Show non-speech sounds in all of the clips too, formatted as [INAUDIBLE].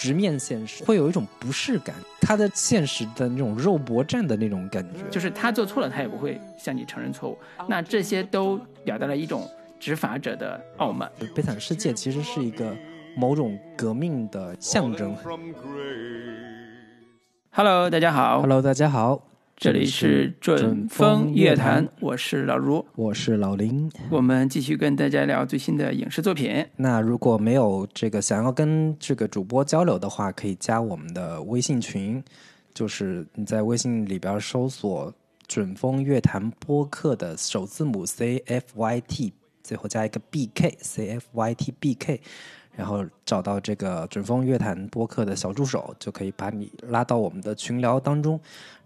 直面现实，会有一种不适感。他的现实的那种肉搏战的那种感觉，就是他做错了，他也不会向你承认错误。那这些都表达了一种执法者的傲慢。悲惨世界其实是一个某种革命的象征。Hello，大家好。Hello，大家好。这里是准风乐坛，我是老卢，我是老林。我们继续跟大家聊最新的影视作品。那如果没有这个想要跟这个主播交流的话，可以加我们的微信群，就是你在微信里边搜索“准风乐坛播客”的首字母 C F Y T，最后加一个 B K C F Y T B K。然后找到这个准风乐坛播客的小助手，就可以把你拉到我们的群聊当中，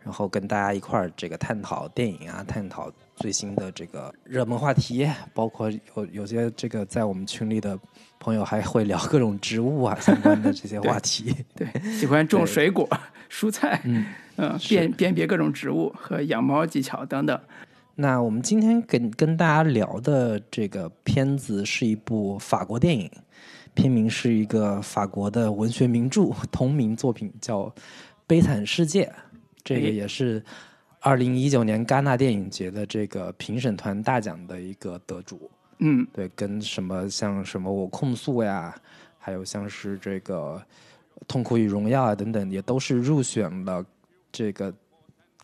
然后跟大家一块儿这个探讨电影啊，探讨最新的这个热门话题，包括有有些这个在我们群里的朋友还会聊各种植物啊 [LAUGHS] 相关的这些话题。对，喜欢种水果、蔬菜，嗯，辨辨别各种植物和养猫技巧等等。那我们今天跟跟大家聊的这个片子是一部法国电影。片名是一个法国的文学名著，同名作品叫《悲惨世界》，这个也是二零一九年戛纳电影节的这个评审团大奖的一个得主。嗯，对，跟什么像什么我控诉呀，还有像是这个痛苦与荣耀啊等等，也都是入选了这个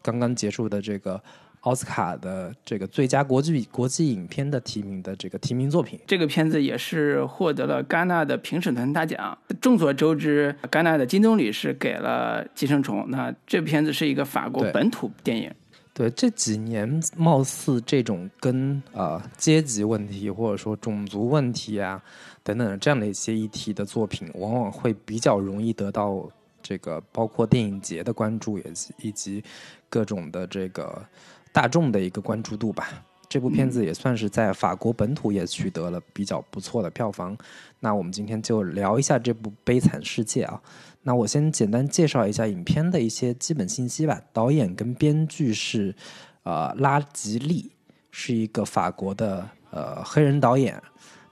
刚刚结束的这个。奥斯卡的这个最佳国际国际影片的提名的这个提名作品，这个片子也是获得了戛纳的评审团大奖。众所周知，戛纳的金棕榈是给了《寄生虫》，那这片子是一个法国本土电影。对，这几年貌似这种跟呃阶级问题或者说种族问题啊等等这样的一些议题的作品，往往会比较容易得到这个包括电影节的关注，以及以及各种的这个。大众的一个关注度吧，这部片子也算是在法国本土也取得了比较不错的票房。那我们今天就聊一下这部《悲惨世界》啊。那我先简单介绍一下影片的一些基本信息吧。导演跟编剧是呃拉吉利，是一个法国的呃黑人导演，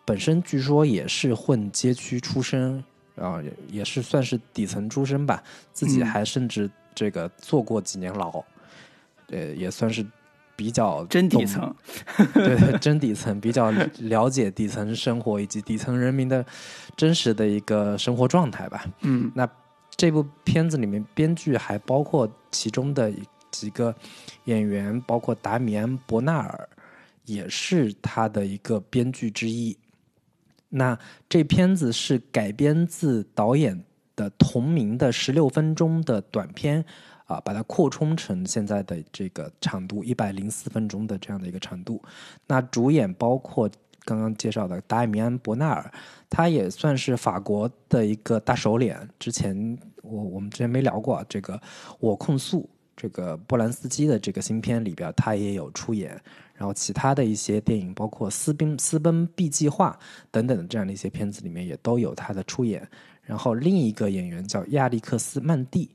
本身据说也是混街区出身，然后也是算是底层出身吧，自己还甚至这个坐过几年牢，呃也算是。比较真底层，对真底层，比较了解底层生活以及底层人民的真实的一个生活状态吧。嗯，那这部片子里面编剧还包括其中的几个演员，包括达米安·伯纳尔，也是他的一个编剧之一。那这片子是改编自导演的同名的十六分钟的短片。啊，把它扩充成现在的这个长度一百零四分钟的这样的一个长度。那主演包括刚刚介绍的达米安·伯纳尔，他也算是法国的一个大手脸。之前我我们之前没聊过这个《我控诉》这个波兰斯基的这个新片里边，他也有出演。然后其他的一些电影，包括《私奔私奔 B 计划》等等的这样的一些片子里面，也都有他的出演。然后另一个演员叫亚历克斯·曼蒂，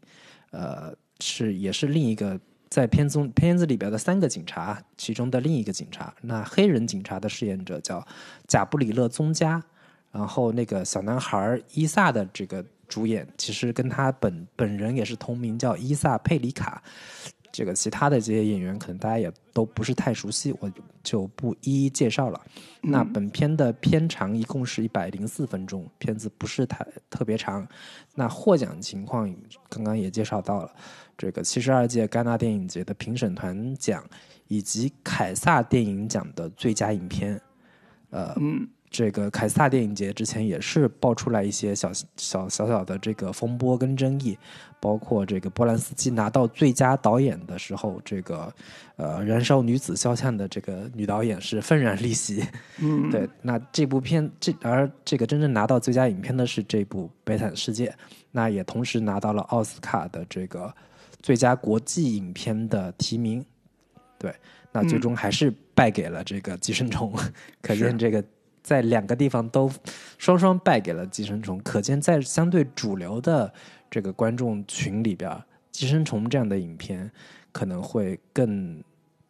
呃。是，也是另一个在片中片子里边的三个警察，其中的另一个警察。那黑人警察的饰演者叫贾布里勒·宗加，然后那个小男孩伊萨的这个主演，其实跟他本本人也是同名，叫伊萨·佩里卡。这个其他的这些演员可能大家也都不是太熟悉，我就不一一介绍了。那本片的片长一共是一百零四分钟，片子不是太特别长。那获奖情况刚刚也介绍到了，这个七十二届戛纳电影节的评审团奖以及凯撒电影奖的最佳影片，呃。这个凯撒电影节之前也是爆出来一些小小小小的这个风波跟争议，包括这个波兰斯基拿到最佳导演的时候，这个呃燃烧女子肖像的这个女导演是愤然离席。嗯，对，那这部片这而这个真正拿到最佳影片的是这部《悲惨世界》，那也同时拿到了奥斯卡的这个最佳国际影片的提名。对，那最终还是败给了这个《寄生虫》，[LAUGHS] 可见这个。在两个地方都双双败给了《寄生虫》，可见在相对主流的这个观众群里边，《寄生虫》这样的影片可能会更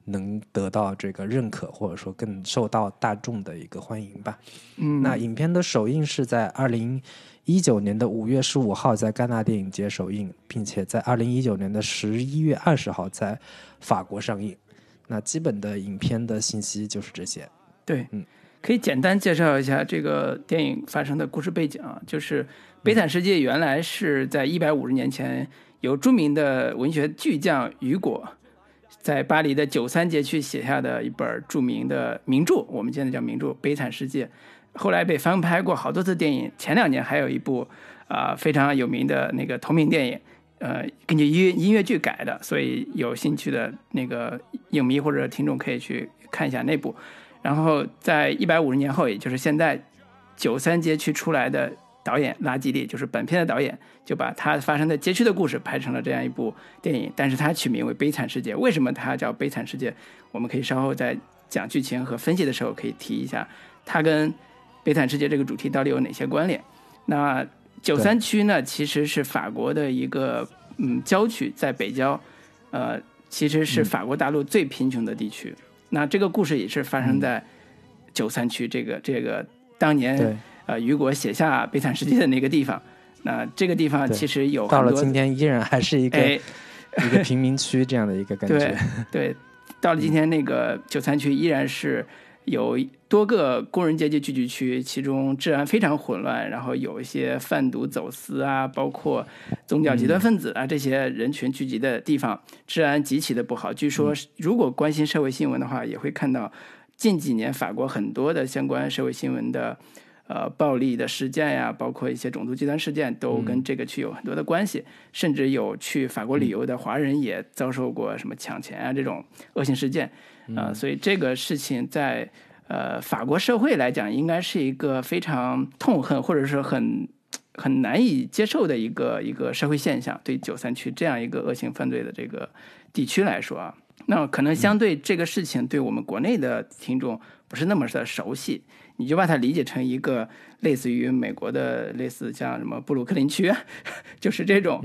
能得到这个认可，或者说更受到大众的一个欢迎吧。嗯，那影片的首映是在二零一九年的五月十五号在戛纳电影节首映，并且在二零一九年的十一月二十号在法国上映。那基本的影片的信息就是这些。对，嗯，可以简单介绍一下这个电影发生的故事背景啊，就是《悲惨世界》原来是在一百五十年前由著名的文学巨匠雨果在巴黎的九三街区写下的一本著名的名著，我们现在叫名著《悲惨世界》，后来被翻拍过好多次电影，前两年还有一部啊、非常有名的那个同名电影。呃，根据音音乐剧改的，所以有兴趣的那个影迷或者听众可以去看一下那部。然后在一百五十年后，也就是现在九三街区出来的导演拉吉利，就是本片的导演，就把他发生在街区的故事拍成了这样一部电影，但是他取名为《悲惨世界》。为什么它叫《悲惨世界》？我们可以稍后在讲剧情和分析的时候可以提一下，它跟《悲惨世界》这个主题到底有哪些关联？那九三区呢，其实是法国的一个嗯郊区，在北郊，呃，其实是法国大陆最贫穷的地区。那这个故事也是发生在九三区这个这个当年对，呃雨果写下《悲惨世界》的那个地方。那这个地方其实有到了今天依然还是一个、哎，一个贫民区这样的一个感对觉。对，[LAUGHS] 到了今天，那个九三区依然是有多个工人阶级聚集区，其中治安非常混乱，然后有一些贩毒走私啊，包括宗教极端分子啊、这些人群聚集的地方，治安极其的不好。据说，如果关心社会新闻的话，也会看到近几年法国很多的相关社会新闻的。呃，暴力的事件呀，包括一些种族极端事件，都跟这个区有很多的关系。甚至有去法国旅游的华人也遭受过什么抢钱啊这种恶性事件，啊、所以这个事情在呃法国社会来讲，应该是一个非常痛恨或者是很很难以接受的一个一个社会现象。对九三区这样一个恶性犯罪的这个地区来说啊，那可能相对这个事情对我们国内的听众不是那么的熟悉。你就把它理解成一个类似于美国的，类似像什么布鲁克林区，[LAUGHS] 就是这种、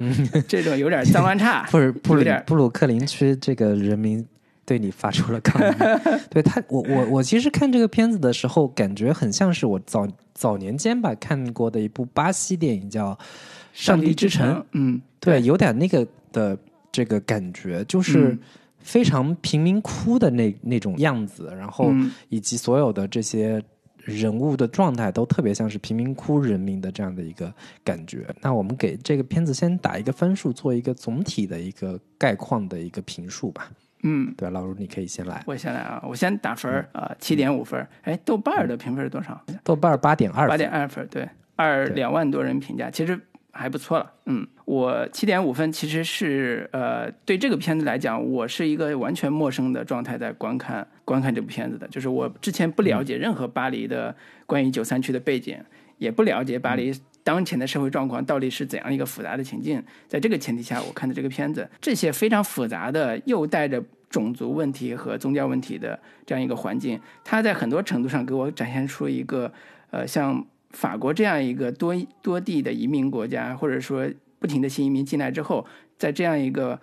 这种有点脏乱差，[LAUGHS] 不是布鲁点布鲁克林区这个人民对你发出了抗议。[LAUGHS] 对他，我我我其实看这个片子的时候，感觉很像是我早早年间吧看过的一部巴西电影，叫《上帝之城》。，嗯，对，有点那个的这个感觉，就是嗯非常贫民窟的那那种样子，然后嗯以及所有的这些人物的状态都特别像是贫民窟人民的这样的一个感觉。那我们给这个片子先打一个分数，做一个总体的一个概况的一个评述吧。嗯，对，老卢你可以先来。我先来啊，我先打分儿啊，七点五分儿。哎，豆瓣儿的评分是多少？豆瓣儿八点二，八点二分，对，二对。两万多人评价，其实还不错了。嗯，我七点五分其实是呃，对这个片子来讲，我是一个完全陌生的状态在观看观看这部片子的，就是我之前不了解任何巴黎的关于九三区的背景，也不了解巴黎当前的社会状况到底是怎样一个复杂的情境。在这个前提下，我看的这个片子，这些非常复杂的又带着种族问题和宗教问题的这样一个环境，它在很多程度上给我展现出一个呃像。法国这样一个多多地的移民国家，或者说不停的新移民进来之后，在这样一个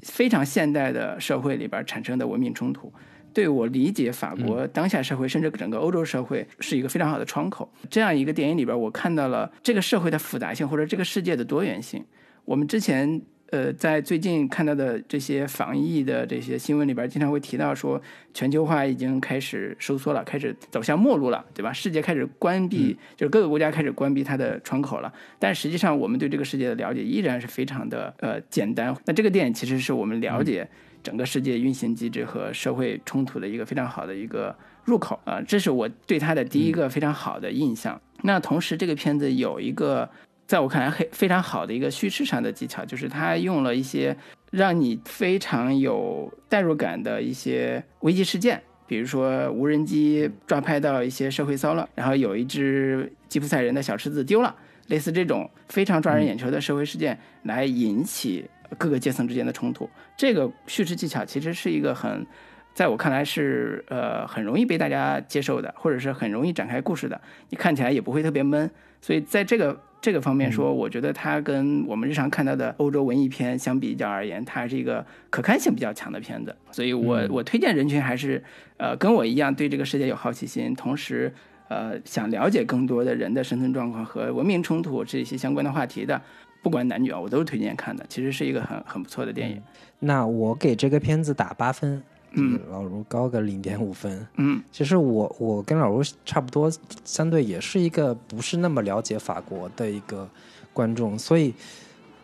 非常现代的社会里边产生的文明冲突，对我理解法国当下社会，甚至整个欧洲社会是一个非常好的窗口。这样一个电影里边，我看到了这个社会的复杂性，或者这个世界的多元性。我们之前呃，在最近看到的这些防疫的这些新闻里边，经常会提到说，全球化已经开始收缩了，开始走向末路了，对吧？世界开始关闭，就是各个国家开始关闭它的窗口了。但实际上，我们对这个世界的了解依然是非常的呃简单。那这个电影其实是我们了解整个世界运行机制和社会冲突的一个非常好的一个入口啊、这是我对他的第一个非常好的印象。那同时，这个片子有一个。在我看来，非非常好的一个叙事上的技巧，就是他用了一些让你非常有代入感的一些危机事件，比如说无人机抓拍到一些社会骚乱，然后有一只吉普赛人的小狮子丢了，类似这种非常抓人眼球的社会事件，来引起各个阶层之间的冲突。这个叙事技巧其实是一个很。在我看来是呃很容易被大家接受的，或者是很容易展开故事的，你看起来也不会特别闷。所以在这个这个方面说，我觉得它跟我们日常看到的欧洲文艺片相比较而言，它是一个可看性比较强的片子。所以我我推荐人群还是呃跟我一样对这个世界有好奇心，同时呃想了解更多的人的生存状况和文明冲突这些相关的话题的，不管男女啊，我都是推荐看的。其实是一个很很不错的电影。那我给这个片子打八分。嗯，老卢高个零点五分。嗯，其实我我跟老卢差不多，相对也是一个不是那么了解法国的一个观众，所以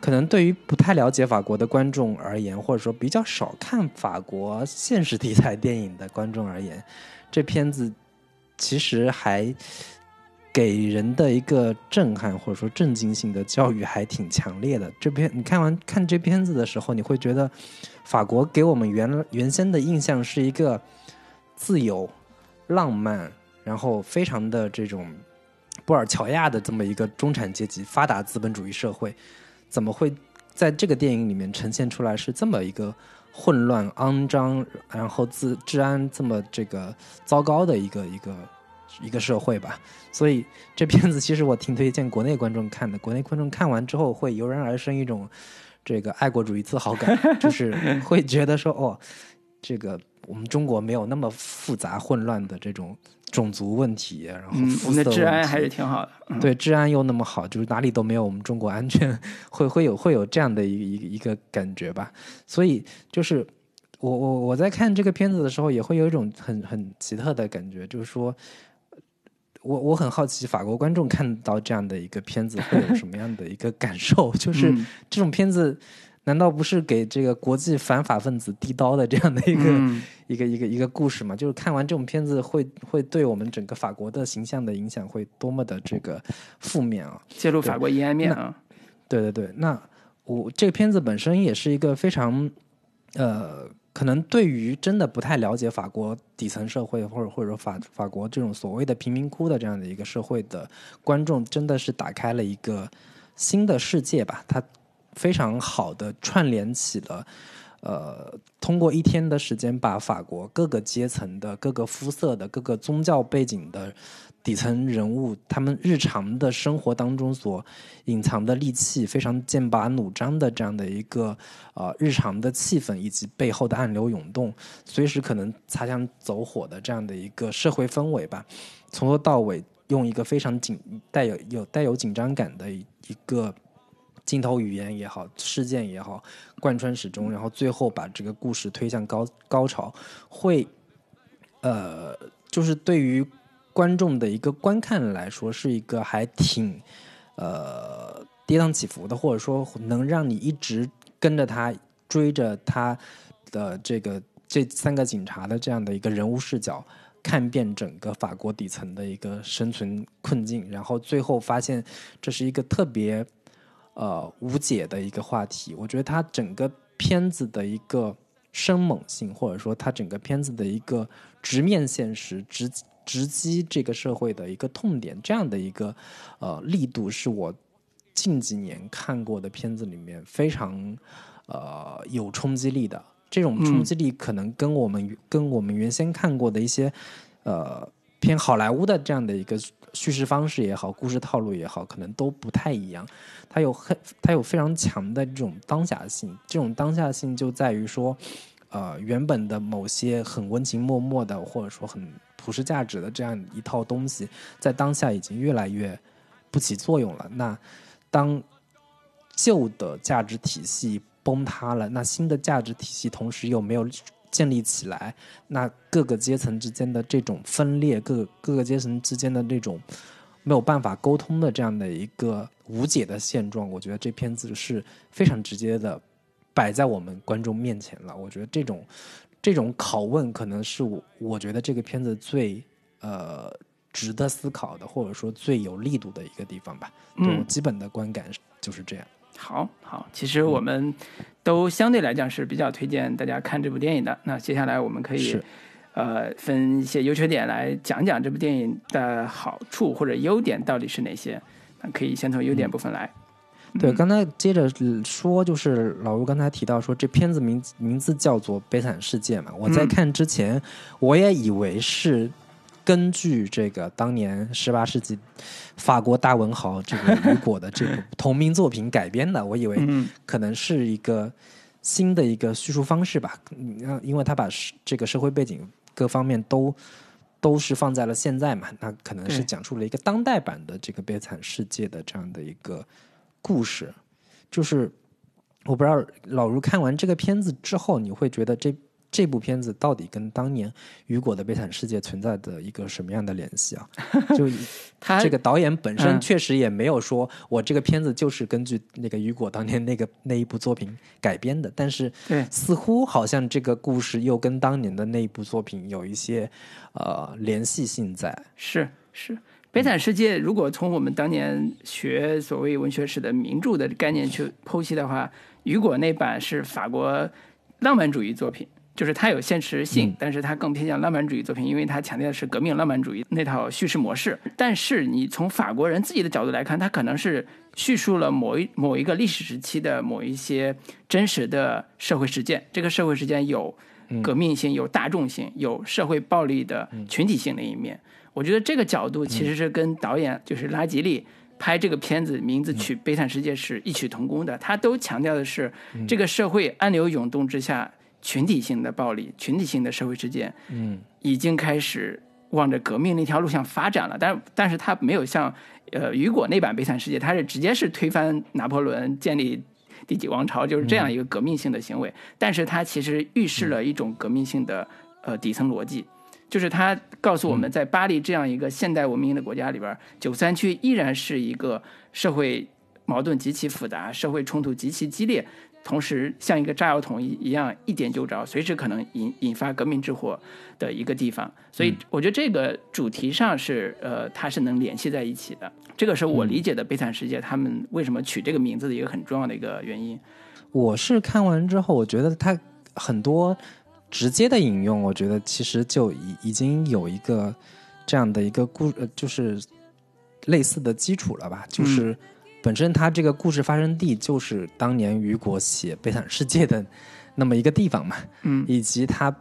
可能对于不太了解法国的观众而言，或者说比较少看法国现实题材电影的观众而言，这片子其实还给人的一个震撼或者说震惊性的教育还挺强烈的。这片你看完看这片子的时候，你会觉得。法国给我们原原先的印象是一个自由、浪漫，然后非常的这种布尔乔亚的这么一个中产阶级、发达资本主义社会，怎么会在这个电影里面呈现出来是这么一个混乱、肮脏，然后治治安这么这个糟糕的一个一个一个社会吧？所以这片子其实我挺推荐国内观众看的，国内观众看完之后会油然而生一种。这个爱国主义自豪感，[LAUGHS] 就是会觉得说，哦，这个我们中国没有那么复杂混乱的这种种族问题，然后我们的治安还是挺好的，对，治安又那么好，就是哪里都没有我们中国安全，会会有会有这样的一一一个感觉吧。所以就是我我我在看这个片子的时候，也会有一种很很奇特的感觉，就是说。我我很好奇，法国观众看到这样的一个片子会有什么样的一个感受？[LAUGHS] 就是这种片子，难道不是给这个国际反法分子递刀的这样的一个 [LAUGHS] 一个一个一个故事吗？就是看完这种片子，会会对我们整个法国的形象的影响会多么的这个负面啊？揭露法国阴暗面啊？对对对，那我这个片子本身也是一个非常呃。可能对于真的不太了解法国底层社会，或者或者法法国这种所谓的贫民窟的这样的一个社会的观众，真的是打开了一个新的世界吧？它非常好的串联起了，呃，通过一天的时间，把法国各个阶层的、各个肤色的、各个宗教背景的。底层人物他们日常的生活当中所隐藏的戾气，非常剑拔弩张的这样的一个呃日常的气氛，以及背后的暗流涌动，随时可能擦枪走火的这样的一个社会氛围吧。从头到尾用一个非常紧带有有带有紧张感的一个镜头语言也好，事件也好，贯穿始终，然后最后把这个故事推向高高潮，会呃就是对于。观众的一个观看来说，是一个还挺，呃，跌宕起伏的，或者说能让你一直跟着他追着他的这个这三个警察的这样的一个人物视角，看遍整个法国底层的一个生存困境，然后最后发现这是一个特别呃无解的一个话题。我觉得他整个片子的一个生猛性，或者说他整个片子的一个直面现实直。直击这个社会的一个痛点，这样的一个呃力度，是我近几年看过的片子里面非常呃有冲击力的。这种冲击力可能跟我们跟我们原先看过的一些呃偏好莱坞的这样的一个叙事方式也好，故事套路也好，可能都不太一样。它有很它有非常强的这种当下性，这种当下性就在于说，呃，原本的某些很温情脉脉的，或者说很。普世价值的这样一套东西，在当下已经越来越不起作用了。那当旧的价值体系崩塌了，那新的价值体系同时又没有建立起来，那各个阶层之间的这种分裂，各各个阶层之间的这种没有办法沟通的这样的一个无解的现状，我觉得这片子是非常直接的摆在我们观众面前了。我觉得这种。这种拷问可能是我我觉得这个片子最呃值得思考的，或者说最有力度的一个地方吧。嗯，基本的观感就是这样。好，好，其实我们都相对来讲是比较推荐大家看这部电影的。那接下来我们可以呃分一些优缺点来讲讲这部电影的好处或者优点到底是哪些。那可以先从优点部分来。对，刚才接着说，就是老吴刚才提到说，这片子名名字叫做《悲惨世界》嘛。我在看之前，我也以为是根据这个当年十八世纪法国大文豪这个雨果的这个 [LAUGHS] 同名作品改编的，我以为嗯可能是一个新的一个叙述方式吧。嗯，因为他把是这个社会背景各方面都都是放在了现在嘛，那可能是讲述了一个当代版的这个悲惨世界的这样的一个故事。就是我不知道老卢看完这个片子之后，你会觉得这这部片子到底跟当年雨果的悲惨世界存在的一个什么样的联系啊？[LAUGHS] 就他这个导演本身嗯确实也没有说我这个片子就是根据那个雨果当年那个那一部作品改编的，但是对似乎好像这个故事又跟当年的那一部作品有一些呃联系性在。是是。悲惨世界，如果从我们当年学所谓文学史的名著的概念去剖析的话，雨果那版是法国浪漫主义作品，就是它有现实性，嗯但是它更偏向浪漫主义作品，因为它强调的是革命浪漫主义那套叙事模式。但是你从法国人自己的角度来看，它可能是叙述了某一某一个历史时期的某一些真实的社会事件，这个社会事件有革命性、有大众性、有社会暴力的群体性的一面。我觉得这个角度其实是跟导演就是拉吉利拍这个片子名字取《悲惨世界》是异曲同工的，他都强调的是这个社会暗流涌动之下群体性的暴力、群体性的社会事件，嗯，已经开始往着革命那条路上发展了。但但是他没有像呃雨果那版《悲惨世界》，他是直接是推翻拿破仑，建立第几王朝，就是这样一个革命性的行为。但是它其实预示了一种革命性的呃底层逻辑。就是他告诉我们，在巴黎这样一个现代文明的国家里边，九三区依然是一个社会矛盾极其复杂、社会冲突极其激烈，同时像一个炸药桶一一样一点就着，随时可能引引发革命之火的一个地方。所以，我觉得这个主题上是呃，它是能联系在一起的。这个是我理解的《悲惨世界》他们为什么取这个名字的一个很重要的一个原因。我是看完之后，我觉得他很多直接的引用，我觉得其实就已已经有一个这样的一个故，呃，就是类似的基础了吧。就是本身它这个故事发生地就是当年雨果写《悲惨世界》的那么一个地方嘛，嗯。以及它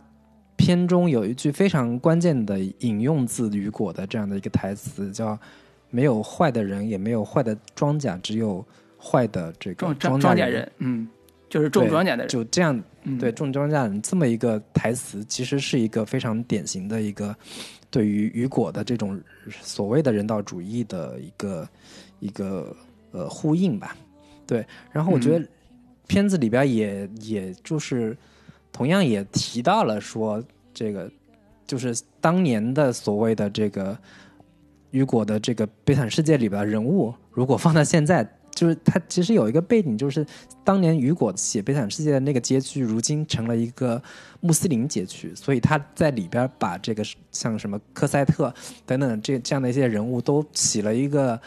片中有一句非常关键的引用自雨果的这样的一个台词，叫“没有坏的人，也没有坏的庄稼，只有坏的这个庄庄庄稼庄稼人，嗯，就是种庄稼的人，就这样，嗯对种庄稼人这么一个台词，其实是一个非常典型的一个对于雨果的这种所谓的人道主义的一个一个呃呼应吧。对，然后我觉得片子里边也也就是同样也提到了说这个就是当年的所谓的这个雨果的这个悲惨世界里边人物，如果放到现在。就是他其实有一个背景，就是当年雨果写《悲惨世界》的那个街区，如今成了一个穆斯林街区，所以他在里边把这个像什么科赛特等等这这样的一些人物都起了一个、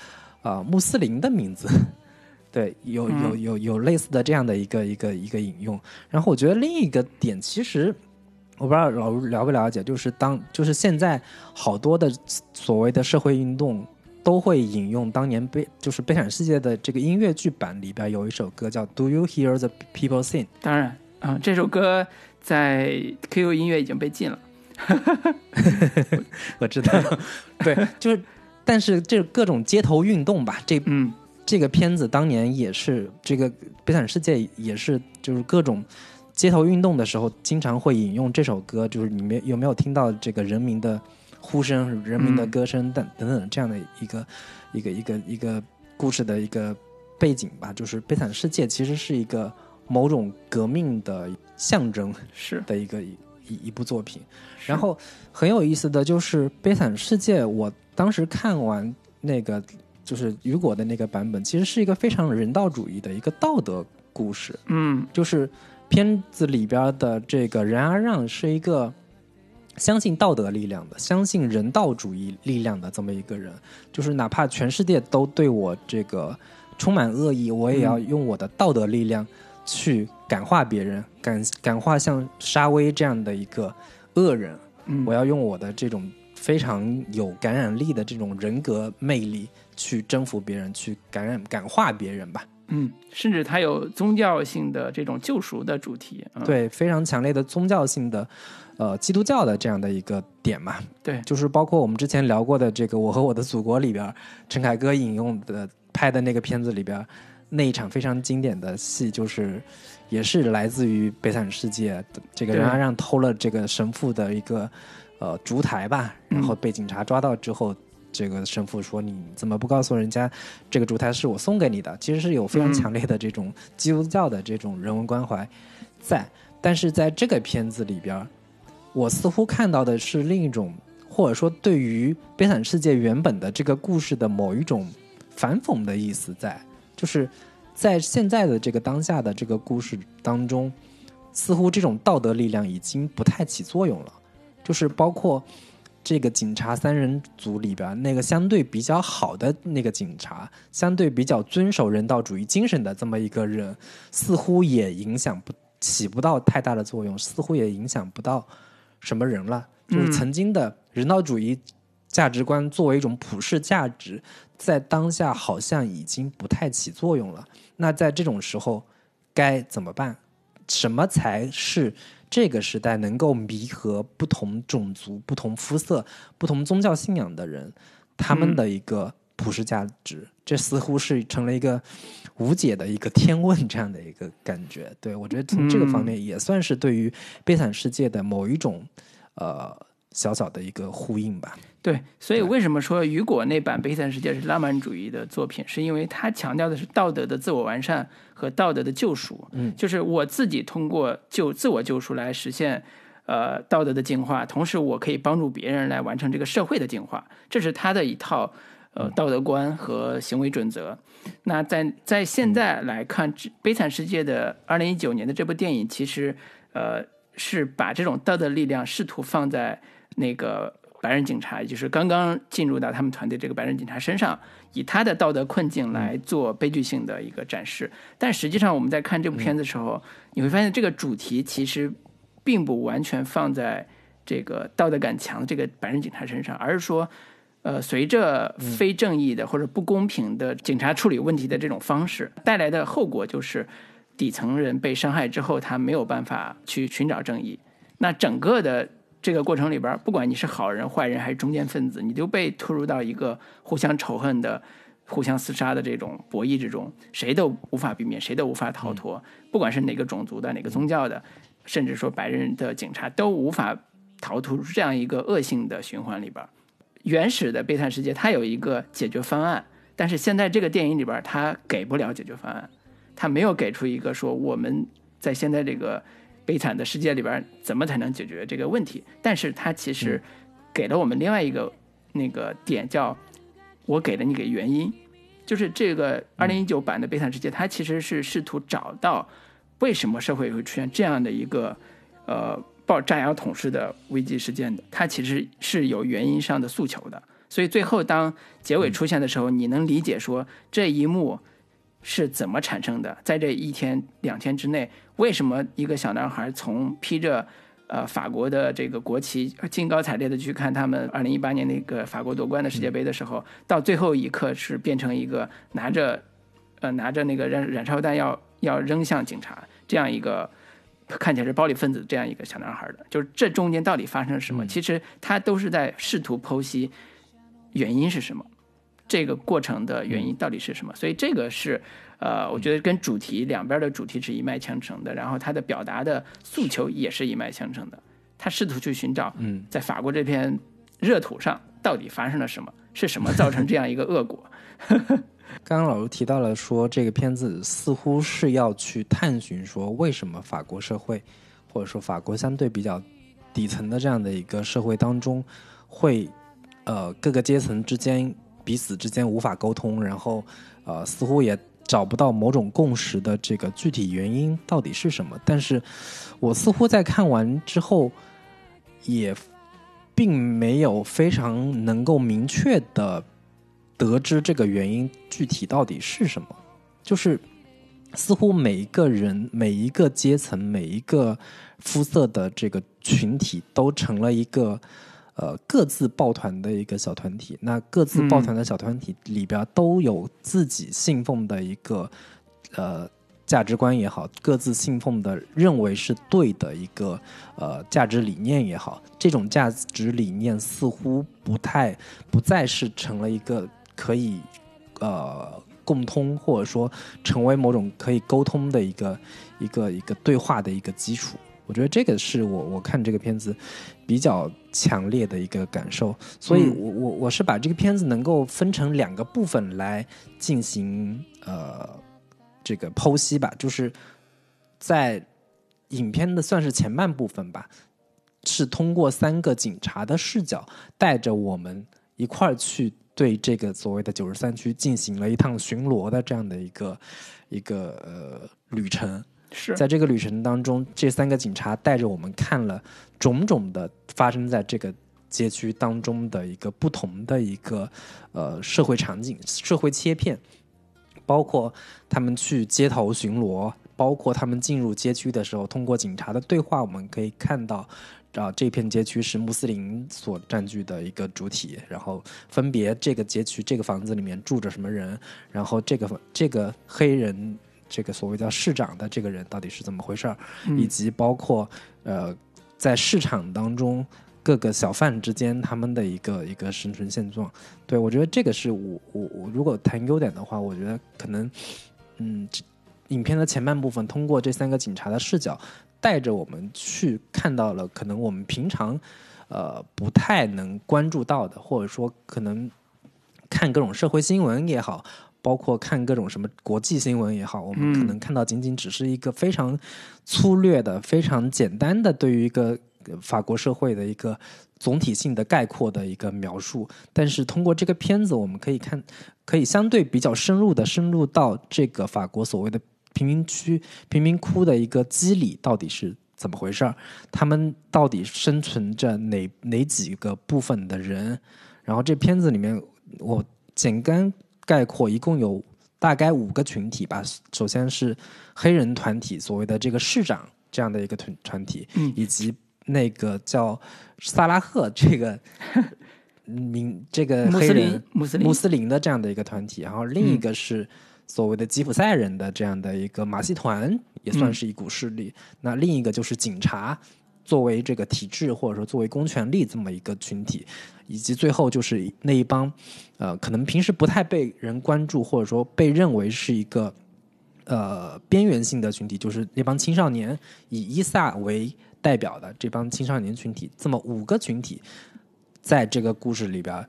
呃穆斯林的名字。[LAUGHS] 对，有有有有类似的这样的一个一个一个引用。然后我觉得另一个点，其实我不知道老卢了不了解，就是当就是现在好多的所谓的社会运动。都会引用当年悲就是《悲惨世界》的这个音乐剧版里边有一首歌叫《Do You Hear the People Sing》。当然，啊、这首歌在 QQ 音乐已经被禁了。[LAUGHS] 我知道，对，就是，但是这各种街头运动吧，这嗯这个片子当年也是这个《悲惨世界》也是就是各种街头运动的时候，经常会引用这首歌，就是你们有没有听到这个人民的呼声、人民的歌声等等等这样的一个一个一个一个故事的一个背景吧？就是《悲惨世界》其实是一个某种革命的象征是，的一个一一一部作品。然后很有意思的就是《悲惨世界》，我当时看完那个就是雨果的那个版本，其实是一个非常人道主义的一个道德故事。嗯就是片子里边的这个冉阿让是一个相信道德力量的、相信人道主义力量的这么一个人。就是哪怕全世界都对我这个充满恶意，我也要用我的道德力量去感化别人，感感化像沙威这样的一个恶人。嗯，我要用我的这种非常有感染力的这种人格魅力去征服别人，去感染感化别人吧。嗯，甚至它有宗教性的这种救赎的主题。嗯、对，非常强烈的宗教性的，呃，基督教的这样的一个点嘛。对，就是包括我们之前聊过的这个《我和我的祖国》里边，陈凯歌引用的拍的那个片子里边，那一场非常经典的戏，就是也是来自于《悲惨世界》的这个对任阿让偷了这个神父的一个呃烛台吧，然后被警察抓到之后。这个神父说：“你怎么不告诉人家，这个烛台是我送给你的？”其实是有非常嗯强烈的这种基督教的这种人文关怀在，但是在这个片子里边儿，我似乎看到的是另一种，或者说对于《悲惨世界》原本的这个故事的某一种反讽的意思在，就是在现在的这个当下的这个故事当中，似乎这种道德力量已经不太起作用了，就是包括。这个警察三人组里边，那个相对比较好的那个警察，相对比较遵守人道主义精神的这么一个人，似乎也影响不起不到太大的作用，似乎也影响不到什么人了。就是曾经的人道主义价值观作为一种普世价值，在当下好像已经不太起作用了。那在这种时候该怎么办？什么才是这个时代能够弥合不同种族、不同肤色、不同宗教信仰的人他们的一个普世价值？这似乎是成了一个无解的一个天问这样的一个感觉。对我觉得从这个方面也算是对于《悲惨世界》的某一种呃小小的一个呼应吧。对，所以为什么说雨果那版《悲惨世界》是浪漫主义的作品，是因为它强调的是道德的自我完善和道德的救赎。嗯，就是我自己通过救自我救赎来实现呃道德的进化，同时我可以帮助别人来完成这个社会的进化，这是他的一套呃道德观和行为准则。那在在现在来看，《悲惨世界》的二零一九年的这部电影，其实呃是把这种道德力量试图放在那个。白人警察，也就是刚刚进入到他们团队这个白人警察身上，以他的道德困境来做悲剧性的一个展示。但实际上，我们在看这部片子的时候，你会发现这个主题其实并不完全放在这个道德感强的这个白人警察身上，而是说，呃，随着非正义的或者不公平的警察处理问题的这种方式带来的后果，就是底层人被伤害之后，他没有办法去寻找正义。那整个的。这个过程里边，不管你是好人、坏人还是中间分子，你都被拖入到一个互相仇恨的、互相厮杀的这种博弈之中，谁都无法避免，谁都无法逃脱。不管是哪个种族的、哪个宗教的，甚至说白人的警察，都无法逃脱这样一个恶性的循环里边。原始的悲惨世界，它有一个解决方案，但是现在这个电影里边，它给不了解决方案，它没有给出一个说我们在现在这个。悲惨的世界里边，怎么才能解决这个问题？但是它其实给了我们另外一个那个点，叫我给了你个原因，就是这个二零一九版的悲惨世界，它其实是试图找到为什么社会会出现这样的一个呃爆炸药桶式的危机事件的，它其实是有原因上的诉求的。所以最后当结尾出现的时候，你能理解说这一幕。是怎么产生的？在这一天两天之内，为什么一个小男孩从披着呃法国的这个国旗，兴高采烈的去看他们二零一八年那个法国夺冠的世界杯的时候，到最后一刻是变成一个拿着呃拿着那个燃燃烧弹要要扔向警察这样一个看起来是暴力分子这样一个小男孩的？就是这中间到底发生了什么？其实他都是在试图剖析原因是什么。这个过程的原因到底是什么？所以这个是，呃，我觉得跟主题两边的主题是一脉相承的，然后他的表达的诉求也是一脉相承的。他试图去寻找，嗯，在法国这片热土上到底发生了什么，是什么造成这样一个恶果？[LAUGHS] 刚刚老卢提到了说，这个片子似乎是要去探寻说，为什么法国社会，或者说法国相对比较底层的这样的一个社会当中，会呃各个阶层之间。彼此之间无法沟通，然后，呃，似乎也找不到某种共识的这个具体原因到底是什么？但是，我似乎在看完之后，也并没有非常能够明确的得知这个原因具体到底是什么。就是，似乎每一个人、每一个阶层、每一个肤色的这个群体，都成了一个。呃，各自抱团的一个小团体，那各自抱团的小团体里边都有自己信奉的一个呃价值观也好，各自信奉的认为是对的一个呃价值理念也好，这种价值理念似乎不太不再是成了一个可以呃共通或者说成为某种可以沟通的一个一个一个对话的一个基础。我觉得这个是我我看这个片子比较强烈的一个感受，所以我我我是把这个片子能够分成两个部分来进行呃这个剖析吧，就是在影片的算是前半部分吧，是通过三个警察的视角带着我们一块儿去对这个所谓的九十三区进行了一趟巡逻的这样的一个一个呃旅程。是在这个旅程当中，这三个警察带着我们看了种种的发生在这个街区当中的一个不同的一个呃社会场景、社会切片，包括他们去街头巡逻，包括他们进入街区的时候，通过警察的对话，我们可以看到。啊，这片街区是穆斯林所占据的一个主体，然后分别这个街区这个房子里面住着什么人，然后这个这个黑人。这个所谓叫市长的这个人到底是怎么回事儿，以及包括呃，在市场当中各个小贩之间他们的一个一个生存现状。对我觉得这个是我我我如果谈优点的话，我觉得可能嗯，影片的前半部分通过这三个警察的视角，带着我们去看到了可能我们平常呃不太能关注到的，或者说可能看各种社会新闻也好。包括看各种什么国际新闻也好，我们可能看到仅仅只是一个非常粗略的、非常简单的对于一个法国社会的一个总体性的概括的一个描述。但是通过这个片子，我们可以看，可以相对比较深入的深入到这个法国所谓的贫民区、贫民窟的一个机理到底是怎么回事儿，他们到底生存着哪哪几个部分的人。然后这片子里面，我简单。概括一共有大概五个群体吧。首先是黑人团体，所谓的这个市长这样的一个团团体，以及那个叫萨拉赫这个 [LAUGHS] 民这个黑人穆斯林穆斯林的这样的一个团体。然后另一个是所谓的吉普赛人的这样的一个马戏团，也算是一股势力。那另一个就是警察。作为这个体制，或者说作为公权力这么一个群体，以及最后就是那一帮，呃，可能平时不太被人关注，或者说被认为是一个呃边缘性的群体，就是那帮青少年，以伊萨为代表的这帮青少年群体，这么五个群体，在这个故事里边，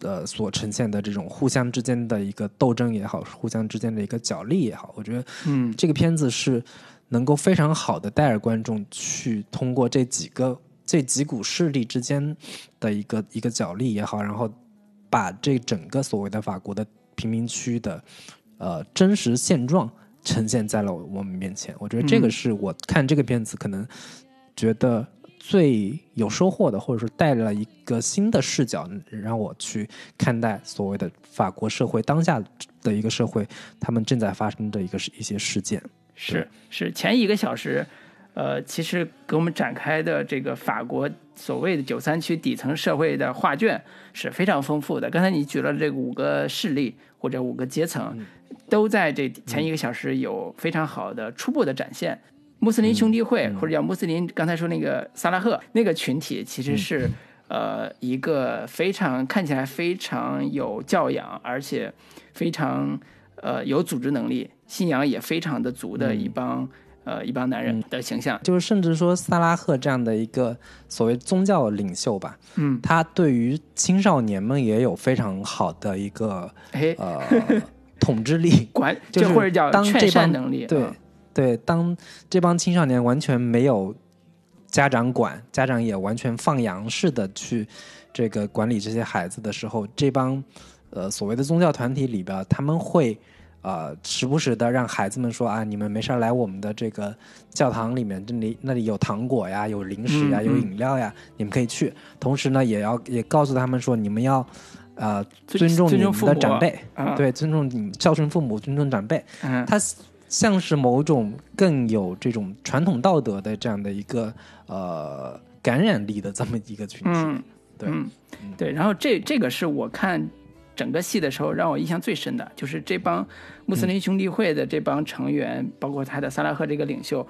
呃，所呈现的这种互相之间的一个斗争也好，互相之间的一个角力也好，我觉得，嗯，这个片子是。能够非常好的带着观众去通过这几个这几股势力之间的一个一个角力也好，然后把这整个所谓的法国的贫民区的呃真实现状呈现在了我们面前。我觉得这个是我看这个片子可能觉得最有收获的，或者说带了一个新的视角，让我去看待所谓的法国社会当下的一个社会，他们正在发生的一个一些事件。是是，前一个小时，呃，其实给我们展开的这个法国所谓的九三区底层社会的画卷是非常丰富的。刚才你举了这五个事例或者五个阶层，都在这前一个小时有非常好的初步的展现。穆斯林兄弟会或者叫穆斯林，刚才说那个萨拉赫那个群体，其实是呃一个非常看起来非常有教养，而且非常呃有组织能力。信仰也非常的足的一帮呃一帮男人的形象，就是甚至说萨拉赫这样的一个所谓宗教领袖吧，嗯，他对于青少年们也有非常好的一个呃统治力。管，[LAUGHS] 就是或者叫当这帮能力，对对，当这帮青少年完全没有家长管，家长也完全放羊似的去这个管理这些孩子的时候，这帮呃所谓的宗教团体里边，他们会。呃，时不时的让孩子们说啊，你们没事来我们的这个教堂里面，这里那里有糖果呀，有零食呀，有饮料呀，你们可以去。同时呢，也要也告诉他们说，你们要呃尊重你们的长辈，对，尊重你孝顺父母，尊重长辈。嗯他像是某种更有这种传统道德的这样的一个呃感染力的这么一个群体。对，对。然后这这个是我看。整个戏的时候，让我印象最深的就是这帮穆斯林兄弟会的这帮成员，包括他的萨拉赫这个领袖，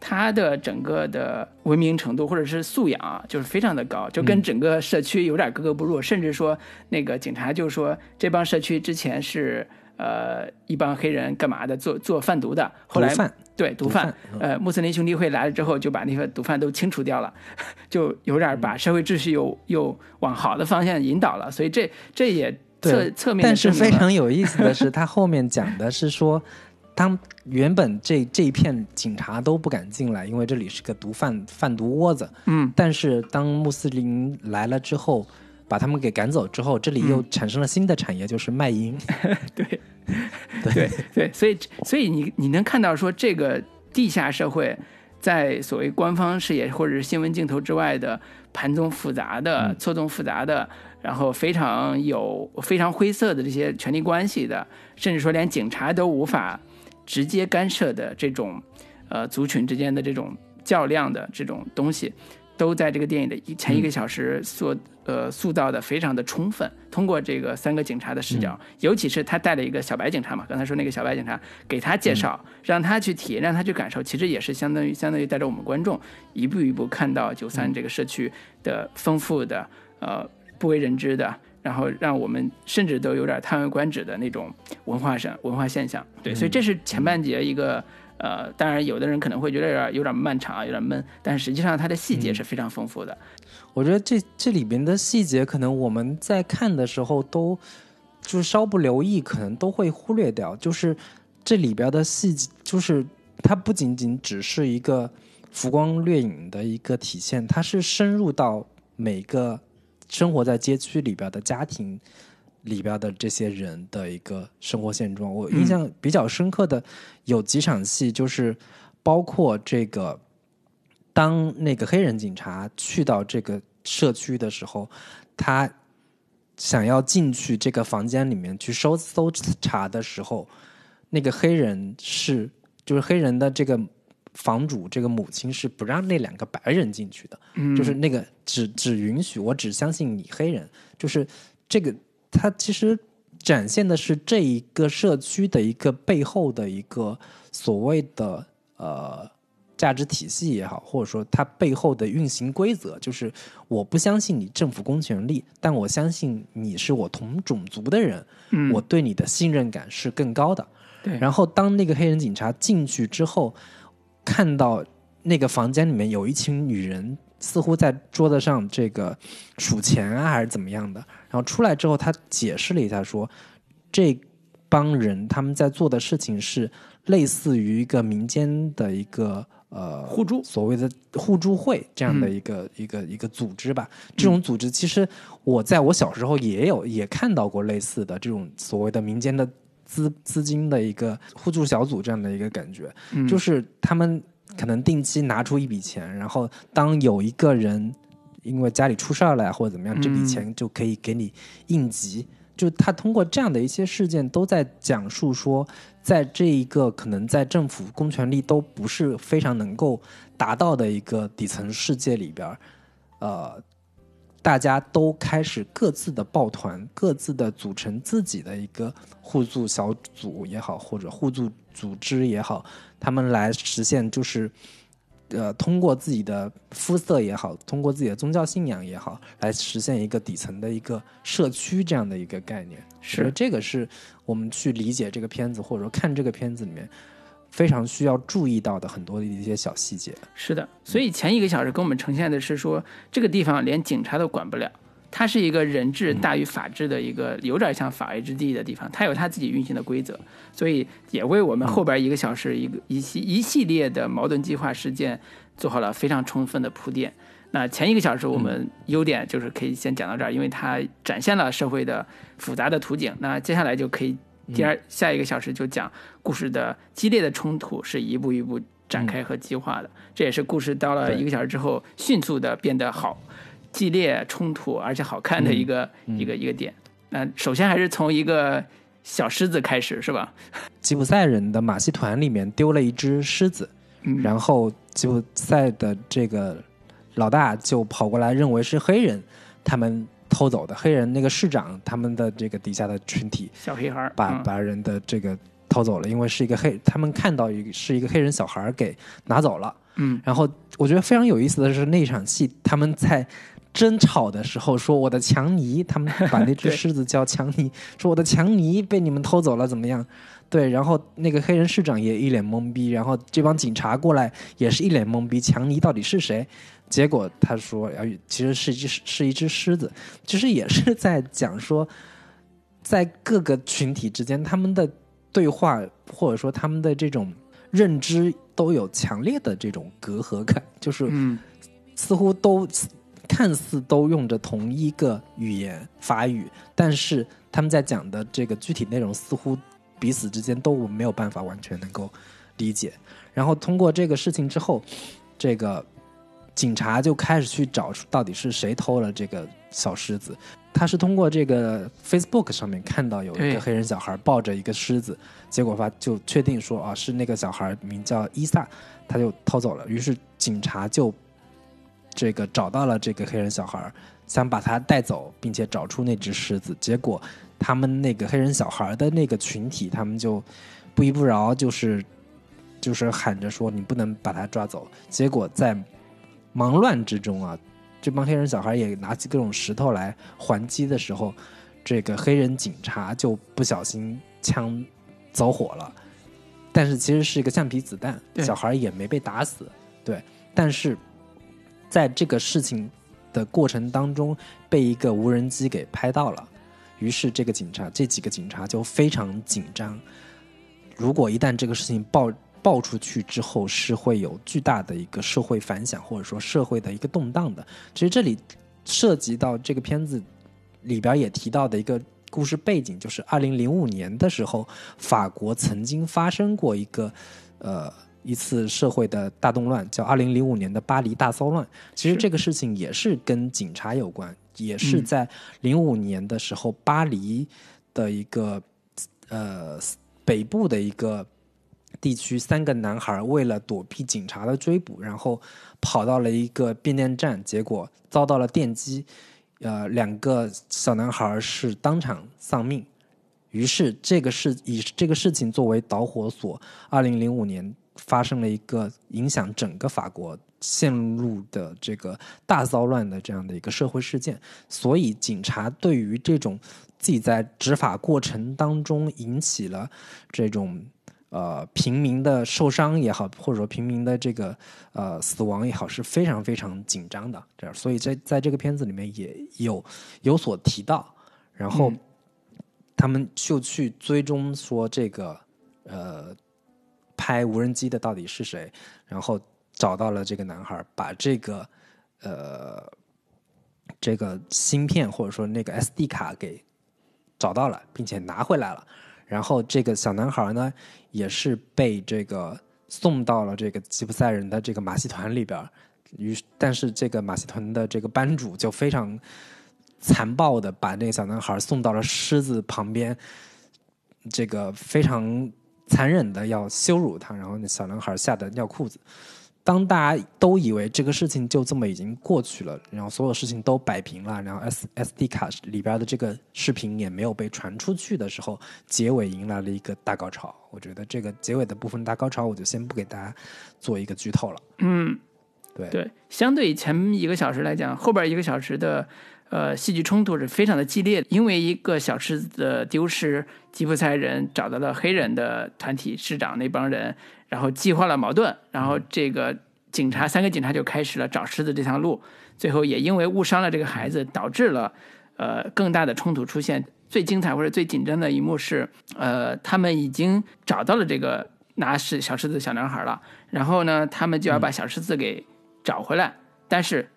他的整个的文明程度或者是素养啊，就是非常的高，就跟整个社区有点格格不入，甚至说那个警察就说这帮社区之前是呃一帮黑人干嘛的，做做贩毒的，后来对毒贩，呃，穆斯林兄弟会来了之后，就把那些毒贩都清除掉了，[LAUGHS] 就有点把社会秩序又又往好的方向引导了，所以这这也侧侧面但是非常有意思的是，他后面讲的是说，当原本这这一片警察都不敢进来，因为这里是个毒贩贩毒窝子。嗯，但是当穆斯林来了之后，把他们给赶走之后，这里又产生了新的产业，就是卖淫。[LAUGHS] [LAUGHS] 对，对对，所以所以你你能看到说这个地下社会，在所谓官方视野或者是新闻镜头之外的盘中复杂的、错综复杂的，然后非常有非常灰色的这些权力关系的，甚至说连警察都无法直接干涉的这种呃族群之间的这种较量的这种东西。都在这个电影的一前一个小时塑、呃塑造的非常的充分，通过这个三个警察的视角，尤其是他带了一个小白警察嘛，刚才说那个小白警察给他介绍，让他去体验，让他去感受，其实也是相当于相当于带着我们观众一步一步看到九三这个社区的丰富的呃不为人知的。然后让我们甚至都有点叹为观止的那种文化上文化现象，对，所以这是前半节一个呃，当然有的人可能会觉得有点有点漫长啊，有点闷，但实际上它的细节是非常丰富的。我觉得这这里边的细节，可能我们在看的时候都就是稍不留意，可能都会忽略掉。就是这里边的细节，就是它不仅仅只是一个浮光掠影的一个体现，它是深入到每个生活在街区里边的家庭里边的这些人的一个生活现状。我印象比较深刻的有几场戏，就是包括这个。当那个黑人警察去到这个社区的时候，他想要进去这个房间里面去搜搜查的时候，那个黑人是就是黑人的这个房主这个母亲是不让那两个白人进去的，嗯就是那个只只允许我只相信你黑人，就是这个他其实展现的是这一个社区的一个背后的一个所谓的呃。价值体系也好，或者说它背后的运行规则，就是我不相信你政府公权力，但我相信你是我同种族的人，嗯我对你的信任感是更高的。对，然后当那个黑人警察进去之后，看到那个房间里面有一群女人，似乎在桌子上这个数钱啊，还是怎么样的。然后出来之后，他解释了一下说，这帮人他们在做的事情是类似于一个民间的一个。呃，互助所谓的互助会这样的一个、一个一个组织吧。这种组织其实我在我小时候也有也看到过类似的这种所谓的民间的资资金的一个互助小组这样的一个感觉，嗯就是他们可能定期拿出一笔钱，然后当有一个人因为家里出事儿了呀或者怎么样，这笔嗯钱就可以给你应急。就他通过这样的一些事件，都在讲述说，在这一个可能在政府公权力都不是非常能够达到的一个底层世界里边儿，呃，大家都开始各自的抱团，各自的组成自己的一个互助小组也好，或者互助组织也好，他们来实现就是。呃，通过自己的肤色也好，通过自己的宗教信仰也好，来实现一个底层的一个社区这样的一个概念。是这个是我们去理解这个片子，或者说看这个片子里面非常需要注意到的很多的一些小细节。是的，所以前一个小时给我们呈现的是说，这个地方连警察都管不了，它是一个人治大于法治的一个有点像法外之地的地方，它有它自己运行的规则，所以也为我们后边一个小时一个一系一系列的矛盾激化事件做好了非常充分的铺垫。那前一个小时我们优点就是可以先讲到这儿，因为它展现了社会的复杂的图景。那接下来就可以第二下一个小时就讲故事的激烈的冲突是一步一步展开和激化的，这也是故事到了一个小时之后迅速的变得好。激烈冲突而且好看的一个、一个一个点。那首先还是从一个小狮子开始，是吧？[LAUGHS] 吉普赛人的马戏团里面丢了一只狮子，嗯然后吉普赛的这个老大就跑过来，认为是黑人，他们偷走的。黑人那个市长他们的这个底下的群体小黑孩把嗯把人的这个偷走了，因为是一个黑，他们看到一个是一个黑人小孩给拿走了。嗯然后我觉得非常有意思的是那场戏，他们在争吵的时候说我的强尼，他们把那只 [LAUGHS] 狮子叫强尼，说我的强尼被你们偷走了，怎么样？对，然后那个黑人市长也一脸懵逼，然后这帮警察过来也是一脸懵逼，强尼到底是谁？结果他说，哎，其实是一只是一只狮子，其实也是在讲说，在各个群体之间，他们的对话或者说他们的这种认知都有强烈的这种隔阂感，就是嗯似乎都看似都用着同一个语言法语，但是他们在讲的这个具体内容似乎彼此之间都没有办法完全能够理解。然后通过这个事情之后，这个警察就开始去找出到底是谁偷了这个小狮子。他是通过这个 Facebook 上面看到有一个黑人小孩抱着一个狮子，结果发就确定说啊是那个小孩名叫伊萨，他就偷走了。于是警察就这个找到了这个黑人小孩，想把他带走，并且找出那只狮子。结果他们那个黑人小孩的那个群体，他们就不依不饶，就是就是喊着说你不能把他抓走。结果在忙乱之中啊，这帮黑人小孩也拿起各种石头来还击的时候，这个黑人警察就不小心枪走火了。但是其实是一个橡皮子弹，小孩也没被打死。对，但是在这个事情的过程当中，被一个无人机给拍到了。于是这个警察，这几个警察就非常紧张。如果一旦这个事情爆爆出去之后，是会有巨大的一个社会反响，或者说社会的一个动荡的。其实这里涉及到这个片子里边也提到的一个故事背景，就是二零零五年的时候，法国曾经发生过一个呃一次社会的大动乱，叫二零零五年的巴黎大骚乱。其实这个事情也是跟警察有关，也是嗯在零五年的时候，巴黎的一个呃北部的一个地区，三个男孩为了躲避警察的追捕，然后跑到了一个变电站，结果遭到了电击，呃，两个小男孩是当场丧命。于是这个事以这个事情作为导火索，二零零五年发生了一个影响整个法国陷入的这个大骚乱的这样的一个社会事件。所以警察对于这种自己在执法过程当中引起了这种呃平民的受伤也好，或者说平民的这个呃死亡也好，是非常非常紧张的。这样，所以在在这个片子里面也有有所提到，然后。他们就去追踪说这个呃拍无人机的到底是谁，然后找到了这个男孩，把这个呃这个芯片或者说那个 SD 卡给找到了，并且拿回来了。然后这个小男孩呢，也是被这个送到了这个吉普赛人的这个马戏团里边。于是，但是这个马戏团的这个班主就非常残暴的把那个小男孩送到了狮子旁边，这个非常残忍的要羞辱他，然后那小男孩吓得尿裤子。当大家都以为这个事情就这么已经过去了，然后所有事情都摆平了，然后 S S D 卡里边的这个视频也没有被传出去的时候，结尾迎来了一个大高潮。我觉得这个结尾的部分大高潮，我就先不给大家做一个剧透了。嗯，对对，相对前一个小时来讲，后边一个小时的呃戏剧冲突是非常的激烈的，因为一个小狮子的丢失，吉普赛人找到了黑人的团体市长那帮人，然后激化了矛盾，然后这个警察三个警察就开始了找狮子这条路，最后也因为误伤了这个孩子，导致了呃更大的冲突出现。最精彩或者最紧张的一幕是，呃，他们已经找到了这个拿狮小狮子的小男孩了，然后呢，他们就要把小狮子给找回来，但是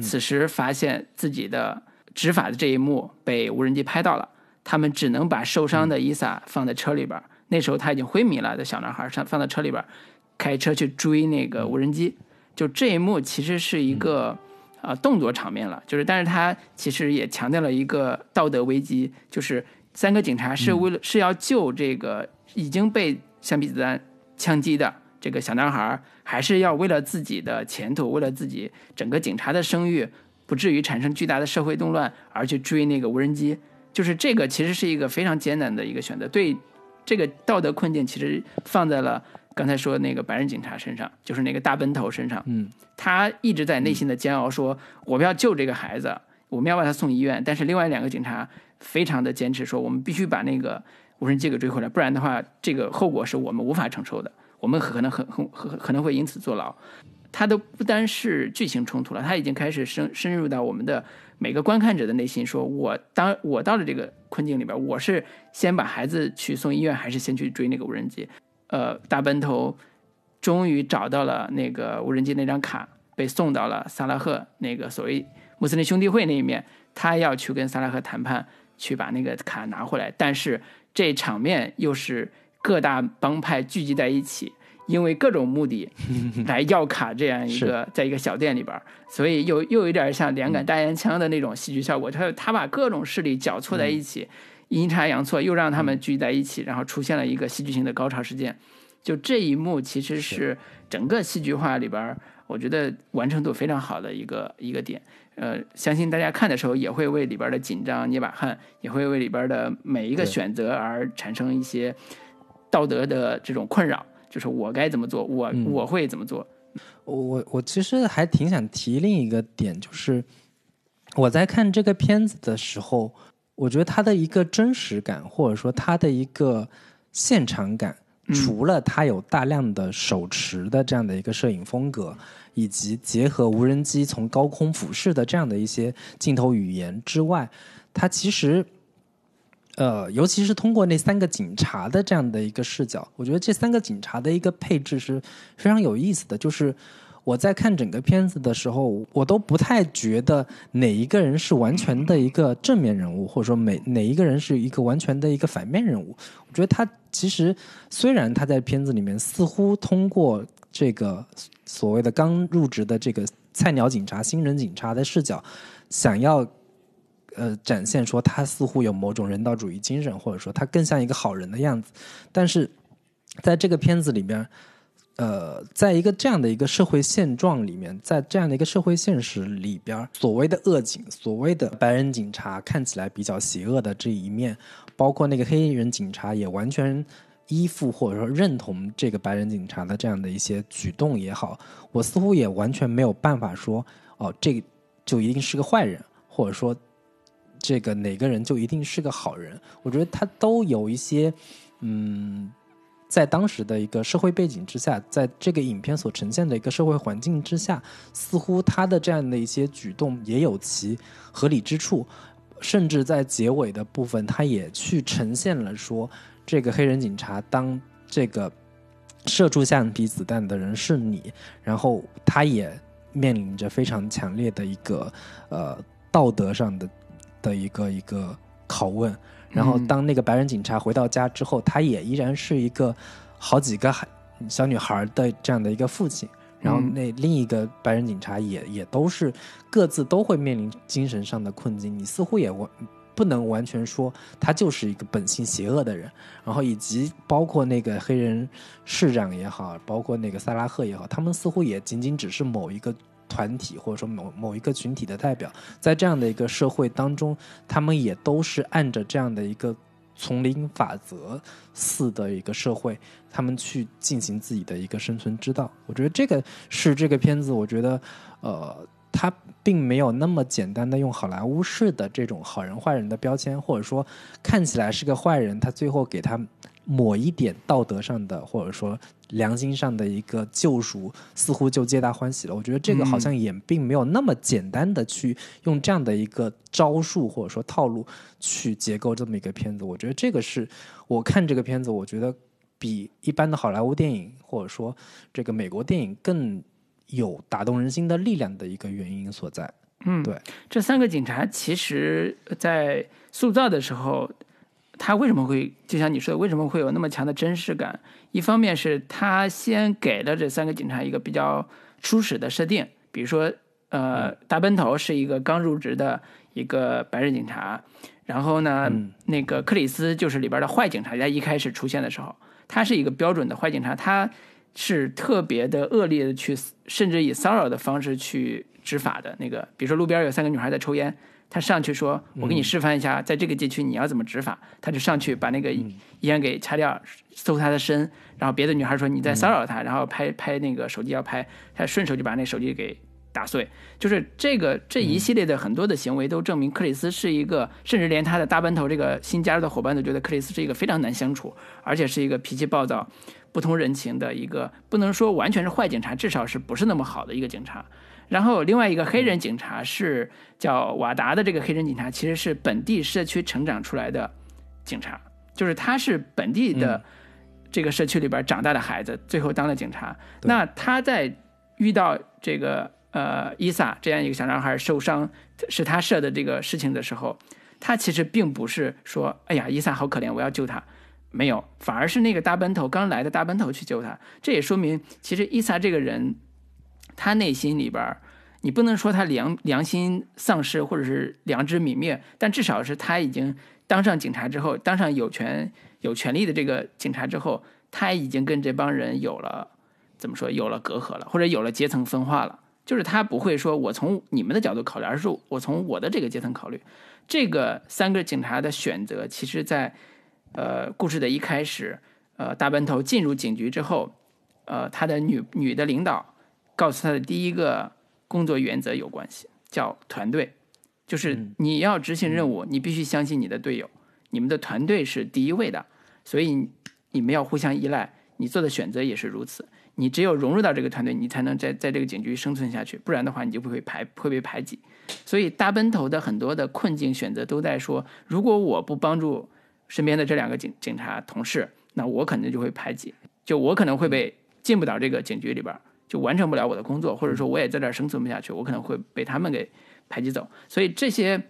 此时发现自己的执法的这一幕被无人机拍到了，他们只能把受伤的伊萨放在车里边儿。那时候他已经昏迷了的小男孩上放在车里边儿，开车去追那个无人机。就这一幕其实是一个啊、呃动作场面了，就是但是他其实也强调了一个道德危机，就是三个警察是为了、是要救这个已经被橡皮子弹枪击的这个小男孩儿，还是要为了自己的前途，为了自己整个警察的声誉，不至于产生巨大的社会动乱而去追那个无人机。就是这个其实是一个非常艰难的一个选择，对这个道德困境其实放在了刚才说那个白人警察身上，就是那个大奔头身上。嗯，他一直在内心的煎熬，说我们要救这个孩子，我们要把他送医院。但是另外两个警察非常的坚持，说我们必须把那个无人机给追回来，不然的话，这个后果是我们无法承受的，我们可能很很很可能会因此坐牢。他都不单是剧情冲突了，他已经开始深深入到我们的。每个观看者的内心说：“我当我到了这个困境里边，我是先把孩子去送医院，还是先去追那个无人机？”呃，大奔头终于找到了那个无人机那张卡，被送到了萨拉赫那个所谓穆斯林兄弟会那一面，他要去跟萨拉赫谈判，去把那个卡拿回来。但是这场面又是各大帮派聚集在一起。因为各种目的 [LAUGHS] 来要卡这样一个，在一个小店里边，所以又又有点像两杆大烟枪的那种戏剧效果。他他把各种势力搅错在一起，阴差阳错又让他们聚集在一起，然后出现了一个戏剧性的高潮事件。就这一幕，其实是整个戏剧化里边，我觉得完成度非常好的一个一个点。呃，相信大家看的时候也会为里边的紧张捏把汗，也会为里边的每一个选择而产生一些道德的这种困扰。就是我该怎么做，我我会怎么做。我我其实还挺想提另一个点，就是我在看这个片子的时候，我觉得它的一个真实感，或者说它的一个现场感，除了它有大量的手持的这样的一个摄影风格，以及结合无人机从高空俯视的这样的一些镜头语言之外，它其实。呃，尤其是通过那三个警察的这样的一个视角，我觉得这三个警察的一个配置是非常有意思的。就是我在看整个片子的时候，我都不太觉得哪一个人是完全的一个正面人物，或者说每哪一个人是一个完全的一个反面人物。我觉得他其实虽然他在片子里面似乎通过这个所谓的刚入职的这个菜鸟警察、新人警察的视角，想要。呃，展现说他似乎有某种人道主义精神，或者说他更像一个好人的样子。但是，在这个片子里边，呃，在一个这样的一个社会现状里面，在这样的一个社会现实里边，所谓的恶警，所谓的白人警察看起来比较邪恶的这一面，包括那个黑人警察也完全依附或者说认同这个白人警察的这样的一些举动也好，我似乎也完全没有办法说，哦，这个就一定是个坏人，或者说。这个哪个人就一定是个好人？我觉得他都有一些，嗯，在当时的一个社会背景之下，在这个影片所呈现的一个社会环境之下，似乎他的这样的一些举动也有其合理之处，甚至在结尾的部分，他也去呈现了说，这个黑人警察当这个射出橡皮子弹的人是你，然后他也面临着非常强烈的一个呃道德上的。的一个一个拷问，然后当那个白人警察回到家之后，他也依然是一个好几个孩小女孩的这样的一个父亲，然后那另一个白人警察也也都是各自都会面临精神上的困境，你似乎也完不能完全说他就是一个本性邪恶的人，然后以及包括那个黑人市长也好，包括那个萨拉赫也好，他们似乎也仅仅只是某一个。团体或者说某某一个群体的代表，在这样的一个社会当中，他们也都是按着这样的一个丛林法则似的一个社会，他们去进行自己的一个生存之道。我觉得这个是这个片子，我觉得呃，他并没有那么简单的用好莱坞式的这种好人坏人的标签，或者说看起来是个坏人，他最后给他。抹一点道德上的，或者说良心上的一个救赎，似乎就皆大欢喜了。我觉得这个好像也并没有那么简单的去用这样的一个招数或者说套路去结构这么一个片子。我觉得这个是我看这个片子，我觉得比一般的好莱坞电影或者说这个美国电影更有打动人心的力量的一个原因所在。嗯，对，这三个警察其实在塑造的时候。他为什么会就像你说的，为什么会有那么强的真实感？一方面是他先给了这三个警察一个比较初始的设定，比如说，呃，大奔头是一个刚入职的一个白人警察，然后呢，那个克里斯就是里边的坏警察，在一开始出现的时候，他是一个标准的坏警察，他是特别的恶劣的去，甚至以骚扰的方式去。执法的那个，比如说路边有三个女孩在抽烟，他上去说：“我给你示范一下，在这个街区你要怎么执法。”他就上去把那个烟给掐掉，搜他的身，然后别的女孩说你在骚扰他，然后拍拍那个手机要拍，他顺手就把那手机给打碎。就是这个这一系列的很多的行为都证明克里斯是一个，甚至连他的大班头这个新加入的伙伴都觉得克里斯是一个非常难相处，而且是一个脾气暴躁、不通人情的一个，不能说完全是坏警察，至少是不是那么好的一个警察。然后另外一个黑人警察是叫瓦达的这个黑人警察，其实是本地社区成长出来的警察，就是他是本地的这个社区里边长大的孩子，最后当了警察。那他在遇到这个呃伊萨这样一个小男孩受伤是他设的这个事情的时候，他其实并不是说哎呀伊萨好可怜，我要救他，没有，反而是那个大奔头刚来的大奔头去救他。这也说明其实伊萨这个人。他内心里边你不能说他良良心丧失或者是良知泯灭，但至少是他已经当上警察之后，当上有权有权利的这个警察之后，他已经跟这帮人有了怎么说有了隔阂了，或者有了阶层分化了。就是他不会说我从你们的角度考虑，而是我从我的这个阶层考虑。这个三个警察的选择，其实在呃故事的一开始，呃大班头进入警局之后，呃他的女女的领导。告诉他的第一个工作原则有关系，叫团队，就是你要执行任务，你必须相信你的队友，你们的团队是第一位的，所以你们要互相依赖。你做的选择也是如此，你只有融入到这个团队，你才能在在这个警局生存下去，不然的话，你就不会排会被排挤。所以大奔头的很多的困境选择都在说，如果我不帮助身边的这两个警警察同事，那我可能就会排挤，就我可能会被进不到这个警局里边。就完成不了我的工作，或者说我也在这儿生存不下去，我可能会被他们给排挤走。所以这些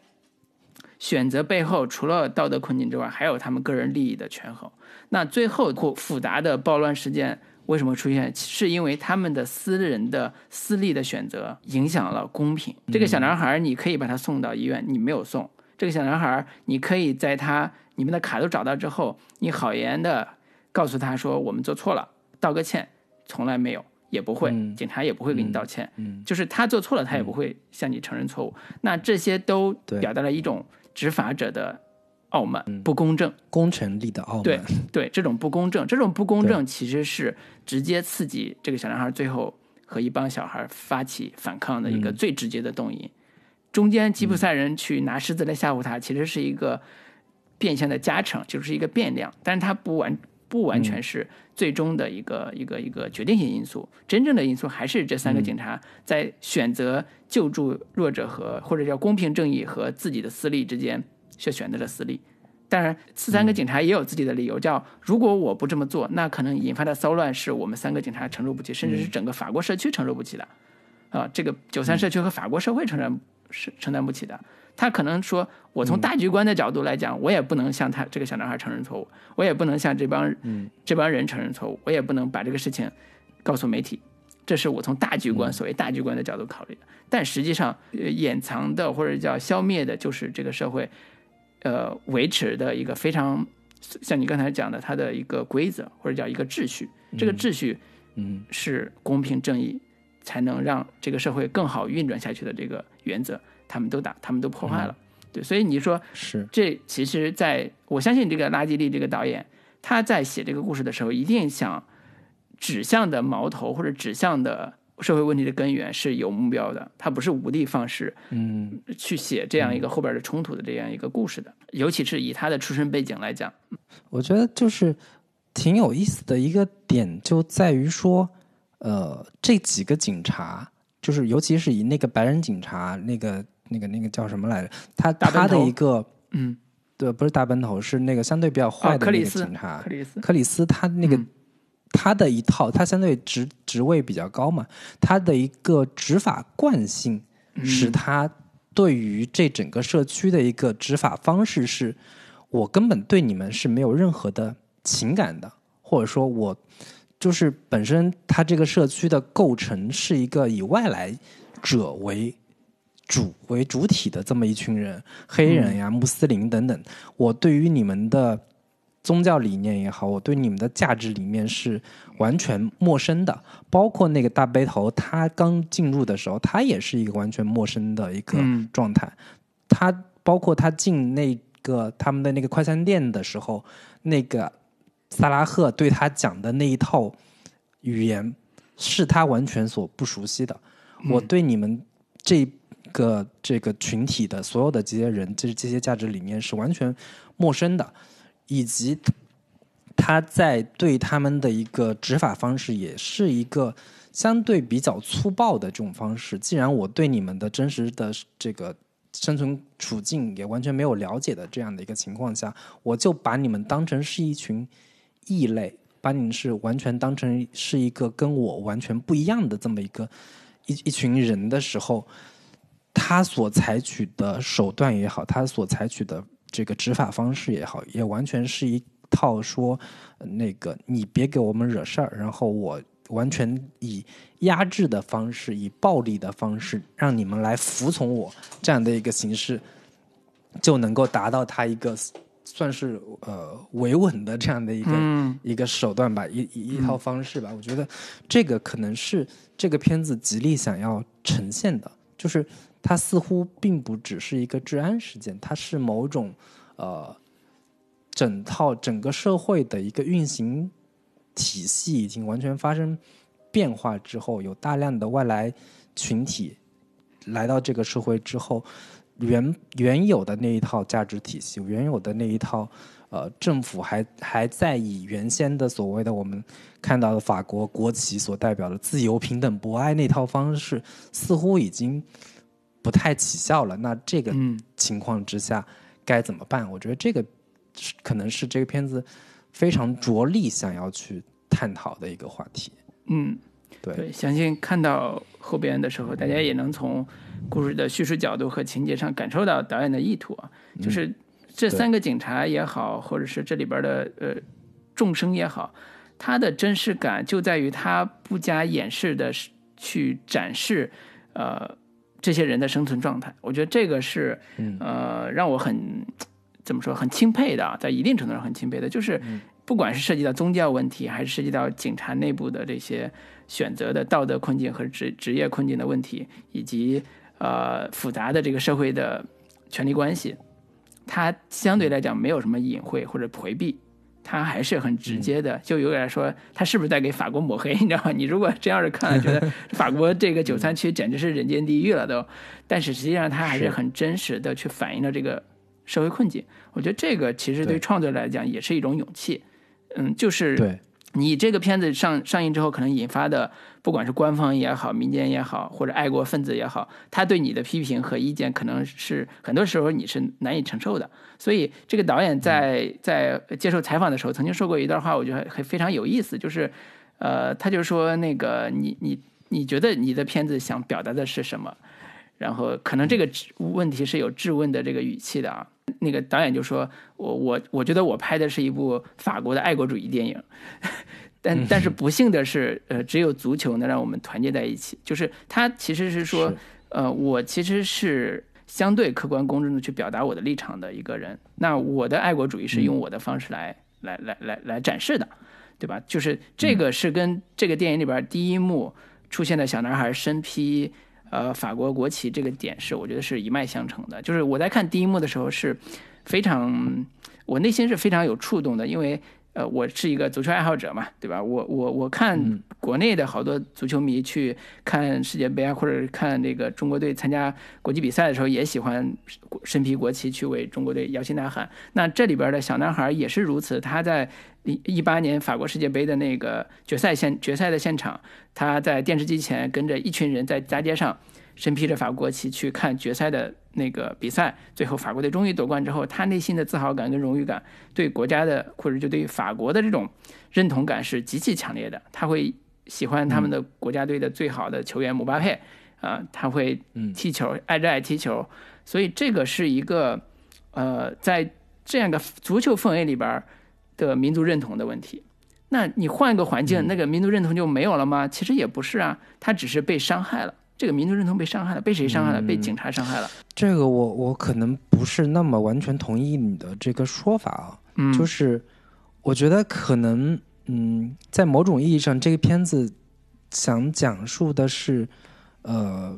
选择背后，除了道德困境之外，还有他们个人利益的权衡。那最后复复杂的暴乱事件为什么出现？是因为他们的私人的私利的选择影响了公平。这个小男孩，你可以把他送到医院，你没有送。这个小男孩，你可以在他你们的卡都找到之后，你好言的告诉他说我们做错了，道个歉，从来没有。也不会，警察也不会给你道歉，就是他做错了，他也不会向你承认错误。那这些都表达了一种执法者的傲慢、不公正、公权力的傲慢。对对，这种不公正，这种不公正其实是直接刺激这个小男孩最后和一帮小孩发起反抗的一个最直接的动因。中间吉普赛人去拿狮子来吓唬他，其实是一个变相的加成，就是一个变量，但是他不完。不完全是最终的一个一个一个决定性因素，真正的因素还是这三个警察在选择救助弱者和或者叫公平正义和自己的私利之间，却选择了私利。当然，这三个警察也有自己的理由，叫如果我不这么做，那可能引发的骚乱是我们三个警察承受不起，甚至是整个法国社区承受不起的。啊，这个九三社区和法国社会承担是承担不起的。他可能说：“我从大局观的角度来讲，我也不能向他这个小男孩承认错误，我也不能向这帮这帮人承认错误，我也不能把这个事情告诉媒体。这是我从大局观，所谓大局观的角度考虑的。但实际上，掩藏的或者叫消灭的，就是这个社会，呃，维持的一个非常像你刚才讲的，它的一个规则或者叫一个秩序。这个秩序，嗯，是公平正义才能让这个社会更好运转下去的这个原则。”他们都打，他们都破坏了，对，所以你说是。这，其实在我相信这个拉吉利这个导演，他在写这个故事的时候，一定想指向的矛头或者指向的社会问题的根源是有目标的，他不是无的放矢，嗯，去写这样一个后边的冲突的这样一个故事的，尤其是以他的出身背景来讲，我觉得就是挺有意思的一个点就在于说，呃，这几个警察，就是尤其是以那个白人警察那个。那个那个叫什么来着？他他的一个嗯，对，不是大奔头，是那个相对比较坏的那个警察，克里斯，克里斯，他那个他的一套，他相对职职位比较高嘛，他的一个执法惯性，使他对于这整个社区的一个执法方式是，我根本对你们是没有任何的情感的，或者说，我就是本身他这个社区的构成是一个以外来者为。主为主体的这么一群人，黑人呀、穆斯林等等，我对于你们的宗教理念也好，我对你们的价值理念是完全陌生的。包括那个大背头，他刚进入的时候，他也是一个完全陌生的一个嗯状态。他包括他进那个他们的那个快餐店的时候，那个萨拉赫对他讲的那一套语言，是他完全所不熟悉的。我对你们这个这个群体的所有的这些人，这这些价值理念是完全陌生的，以及他在对他们的一个执法方式，也是一个相对比较粗暴的这种方式。既然我对你们的真实的这个生存处境也完全没有了解的这样的一个情况下，我就把你们当成是一群异类，把你们是完全当成是一个跟我完全不一样的这么一个一一群人的时候，他所采取的手段也好，他所采取的这个执法方式也好，也完全是一套说呃那个你别给我们惹事儿，然后我完全以压制的方式，以暴力的方式让你们来服从我。这样的一个形式，就能够达到他一个算是呃维稳的这样的一个、嗯。一个手段吧，一一一套方式吧。我觉得这个可能是这个片子极力想要呈现的，就是它似乎并不只是一个治安事件，它是某种呃整套整个社会的一个运行体系已经完全发生变化之后，有大量的外来群体来到这个社会之后，原原有的那一套价值体系，原有的那一套呃政府还还在以原先的所谓的我们看到的法国国旗所代表的自由、平等、博爱那套方式，似乎已经不太起效了。那这个嗯情况之下该怎么办？我觉得这个是可能是这个片子非常着力想要去探讨的一个话题。嗯，对对，相信看到后边的时候，大家也能从故事的叙事角度和情节上感受到导演的意图啊，就是这三个警察也好，或者是这里边的呃众生也好，他的真实感就在于他不加掩饰的去展示呃这些人的生存状态。我觉得这个是呃让我很怎么说很钦佩的啊，在一定程度上很钦佩的，就是不管是涉及到宗教问题，还是涉及到警察内部的这些选择的道德困境和职职业困境的问题，以及呃复杂的这个社会的权力关系，它相对来讲没有什么隐晦或者回避。它还是很直接的，就有点说，他是不是在给法国抹黑？[LAUGHS] 你知道吗？你如果这样是看了，觉得 [LAUGHS] 法国这个九三区简直是人间地狱了都，但是实际上他还是是很真实的去反映了这个社会困境。我觉得这个其实对对创作者来讲也是一种勇气。嗯，就是对，你这个片子上上映之后，可能引发的，不管是官方也好、民间也好，或者爱国分子也好，他对你的批评和意见，可能是很多时候你是难以承受的。所以，这个导演在在接受采访的时候，曾经说过一段话，我觉得还非常有意思，就是，呃，他就说那个你你你觉得你的片子想表达的是什么？然后可能这个质问题是有质问的这个语气的啊。那个导演就说：“我我我觉得我拍的是一部法国的爱国主义电影，但但是不幸的是，呃，只有足球能让我们团结在一起。就是他其实是说，是呃，我其实是相对客观公正的去表达我的立场的一个人。那我的爱国主义是用我的方式来、来来来来展示的，对吧？就是这个是跟这个电影里边第一幕出现的小男孩身披呃法国国旗这个点是，我觉得是一脉相承的。就是我在看第一幕的时候是非常，我内心是非常有触动的，因为呃我是一个足球爱好者嘛，对吧？我我我看国内的好多足球迷去看世界杯啊，或者是看这个中国队参加国际比赛的时候，也喜欢身披国旗去为中国队摇旗呐喊。那这里边的小男孩也是如此，他在一一八年法国世界杯的那个决赛现决赛的现场，他在电视机前跟着一群人在大街上身披着法国国旗去看决赛的那个比赛，最后法国队终于夺冠之后，他内心的自豪感跟荣誉感，对国家的或者就对于法国的这种认同感是极其强烈的。他会喜欢他们的国家队的最好的球员姆巴佩，啊、他会踢球，爱热爱踢球，所以这个是一个呃，在这样一个足球氛围里边的民族认同的问题。那你换一个环境，那个民族认同就没有了吗？其实也不是啊，他只是被伤害了。这个民族认同被伤害了，被谁伤害了？被警察伤害了。这个我我可能不是那么完全同意你的这个说法啊，嗯，就是我觉得可能，嗯，在某种意义上，这个片子想讲述的是，呃，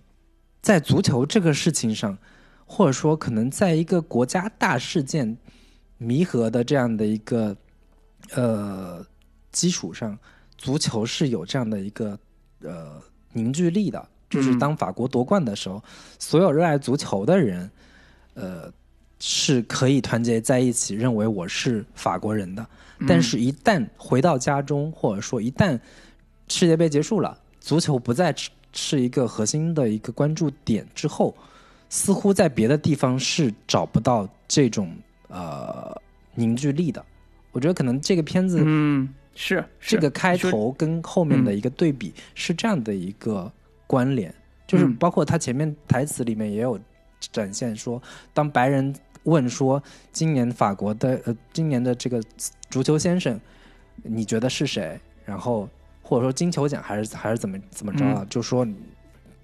在足球这个事情上，或者说可能在一个国家大事件弥合的这样的一个呃基础上，足球是有这样的一个呃凝聚力的。就是当法国夺冠的时候，所有热爱足球的人，呃，是可以团结在一起，认为我是法国人的。但是，一旦回到家中，或者说一旦世界杯结束了，足球不再是一个核心的一个关注点之后，似乎在别的地方是找不到这种呃凝聚力的。我觉得可能这个片子，嗯，是这个开头跟后面的一个对比是这样的一个。关联就是包括他前面台词里面也有展现说，当白人问说今年法国的呃今年的这个足球先生，你觉得是谁？然后或者说金球奖还是还是怎么怎么着啊？就说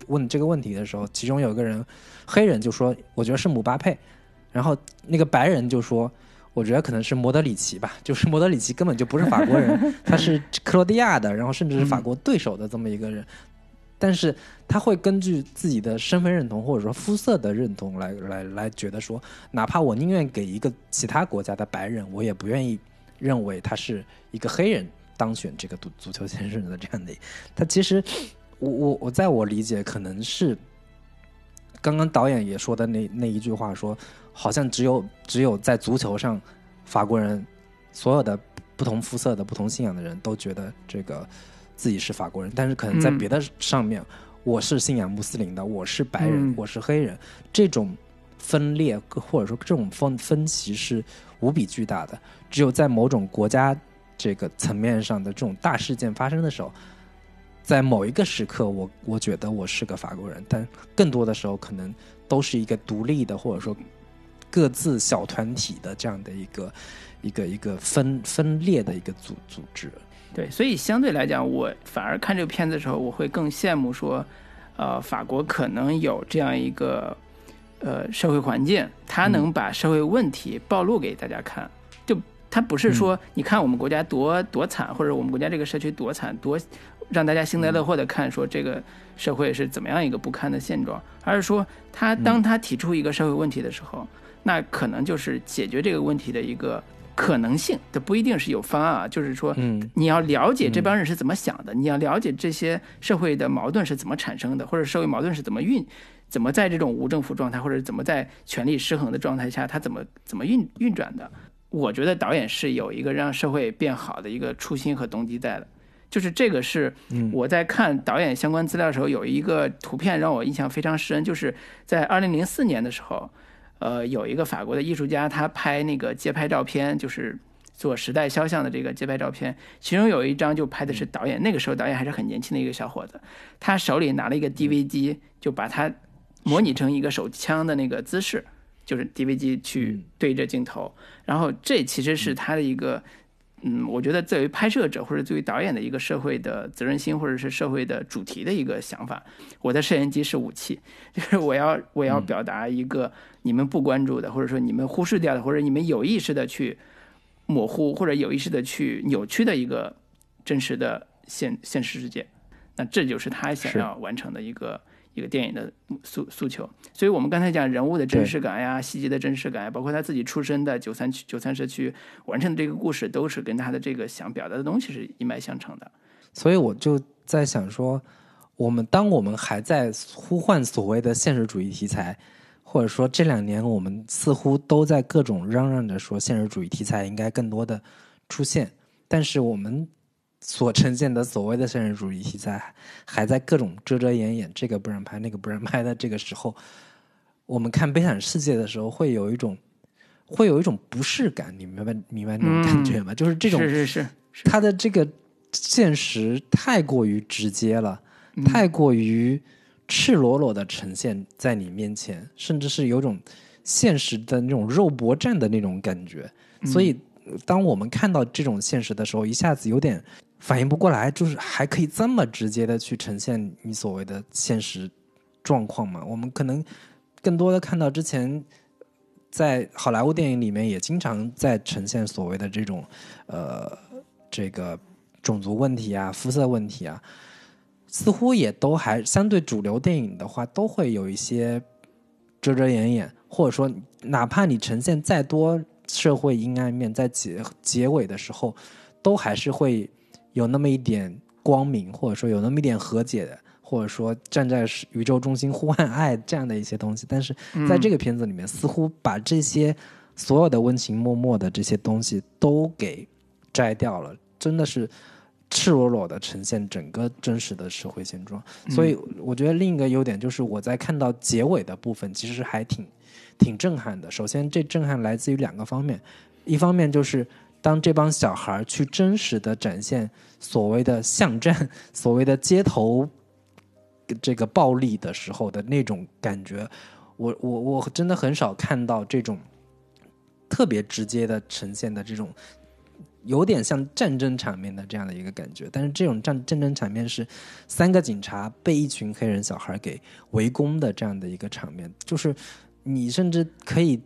问这个问题的时候，其中有一个人黑人就说我觉得是姆巴佩，然后那个白人就说我觉得可能是莫德里奇吧，[LAUGHS] 就是莫德里奇根本就不是法国人，[LAUGHS] 他是克罗地亚的，然后甚至是法国对手的这么一个人。但是他会根据自己的身份认同或者说肤色的认同来来来觉得说，哪怕我宁愿给一个其他国家的白人，我也不愿意认为他是一个黑人当选这个足足球先生的这样的。他其实，我我我在我理解可能是刚刚导演也说的那那一句话说，好像只有只有在足球上，法国人所有的不同肤色的不同信仰的人都觉得这个。自己是法国人，但是可能在别的上面，我是信仰穆斯林的，我是白人，我是黑人，这种分裂或者说这种分分歧是无比巨大的。只有在某种国家这个层面上的这种大事件发生的时候，在某一个时刻，我我觉得我是个法国人，但更多的时候可能都是一个独立的或者说各自小团体的这样的一个一个一个分分裂的一个组组织。对，所以相对来讲，我反而看这个片子的时候，我会更羡慕说，呃，法国可能有这样一个呃社会环境，它能把社会问题暴露给大家看。就它不是说你看我们国家多多惨，或者我们国家这个社区多惨，多让大家幸灾乐祸的看说这个社会是怎么样一个不堪的现状，而是说他当他提出一个社会问题的时候，那可能就是解决这个问题的一个。可能性，这不一定是有方案啊。就是说，你要了解这帮人是怎么想的，你要了解这些社会的矛盾是怎么产生的，或者社会矛盾是怎么运，怎么在这种无政府状态，或者怎么在权力失衡的状态下，它怎么怎么运运转的。我觉得导演是有一个让社会变好的一个初心和动机在的。就是这个是我在看导演相关资料的时候，有一个图片让我印象非常深，就是在二零零四年的时候。呃，有一个法国的艺术家，他拍那个街拍照片，就是做时代肖像的这个街拍照片。其中有一张就拍的是导演，那个时候导演还是很年轻的一个小伙子，他手里拿了一个 DV 机，就把它模拟成一个手枪的那个姿势，就是 DV 机去对着镜头。然后这其实是他的一个。嗯，我觉得作为拍摄者或者作为导演的一个社会的责任心，或者是社会的主题的一个想法，我的摄影机是武器，就是我要我要表达一个你们不关注的，或者说你们忽视掉的，或者你们有意识的去模糊或者有意识的去扭曲的一个真实的现现实世界，那这就是他想要完成的一个。一个电影的诉诉求，所以我们刚才讲人物的真实感呀，细节的真实感呀，包括他自己出身的九三区九三社区完成的这个故事，都是跟他的这个想表达的东西是一脉相承的。所以我就在想说，我们当我们还在呼唤所谓的现实主义题材，或者说这两年我们似乎都在各种嚷嚷着说现实主义题材应该更多的出现，但是我们。所呈现的所谓的现实主义题材，还在各种遮遮掩掩，这个不让拍，那个不让拍的这个时候，我们看《悲惨世界》的时候，会有一种，会有一种不适感，你明白明白那种感觉吗？就是这种，是是是，他的这个现实太过于直接了，太过于赤裸裸的呈现在你面前，甚至是有种现实的那种肉搏战的那种感觉。所以，当我们看到这种现实的时候，一下子有点。反应不过来，就是还可以这么直接的去呈现你所谓的现实状况嘛？我们可能更多的看到之前在好莱坞电影里面也经常在呈现所谓的这种呃这个种族问题啊、肤色问题啊，似乎也都还相对主流电影的话，都会有一些遮遮掩掩，或者说哪怕你呈现再多社会阴暗面，在结结尾的时候，都还是会有那么一点光明，或者说有那么一点和解的。或者说站在宇宙中心呼唤爱这样的一些东西，但是在这个片子里面，似乎把这些所有的温情脉脉的这些东西都给摘掉了，真的是赤裸裸的呈现整个真实的社会现状。所以我觉得另一个优点就是我在看到结尾的部分，其实还挺挺震撼的。首先，这震撼来自于两个方面，一方面就是当这帮小孩去真实的展现所谓的巷战，[LAUGHS] 所谓的街头。这个暴力的时候的那种感觉，我我我真的很少看到这种特别直接的呈现的这种有点像战争场面的这样的一个感觉。但是这种战战争场面是三个警察被一群黑人小孩给围攻的这样的一个场面，就是你甚至可以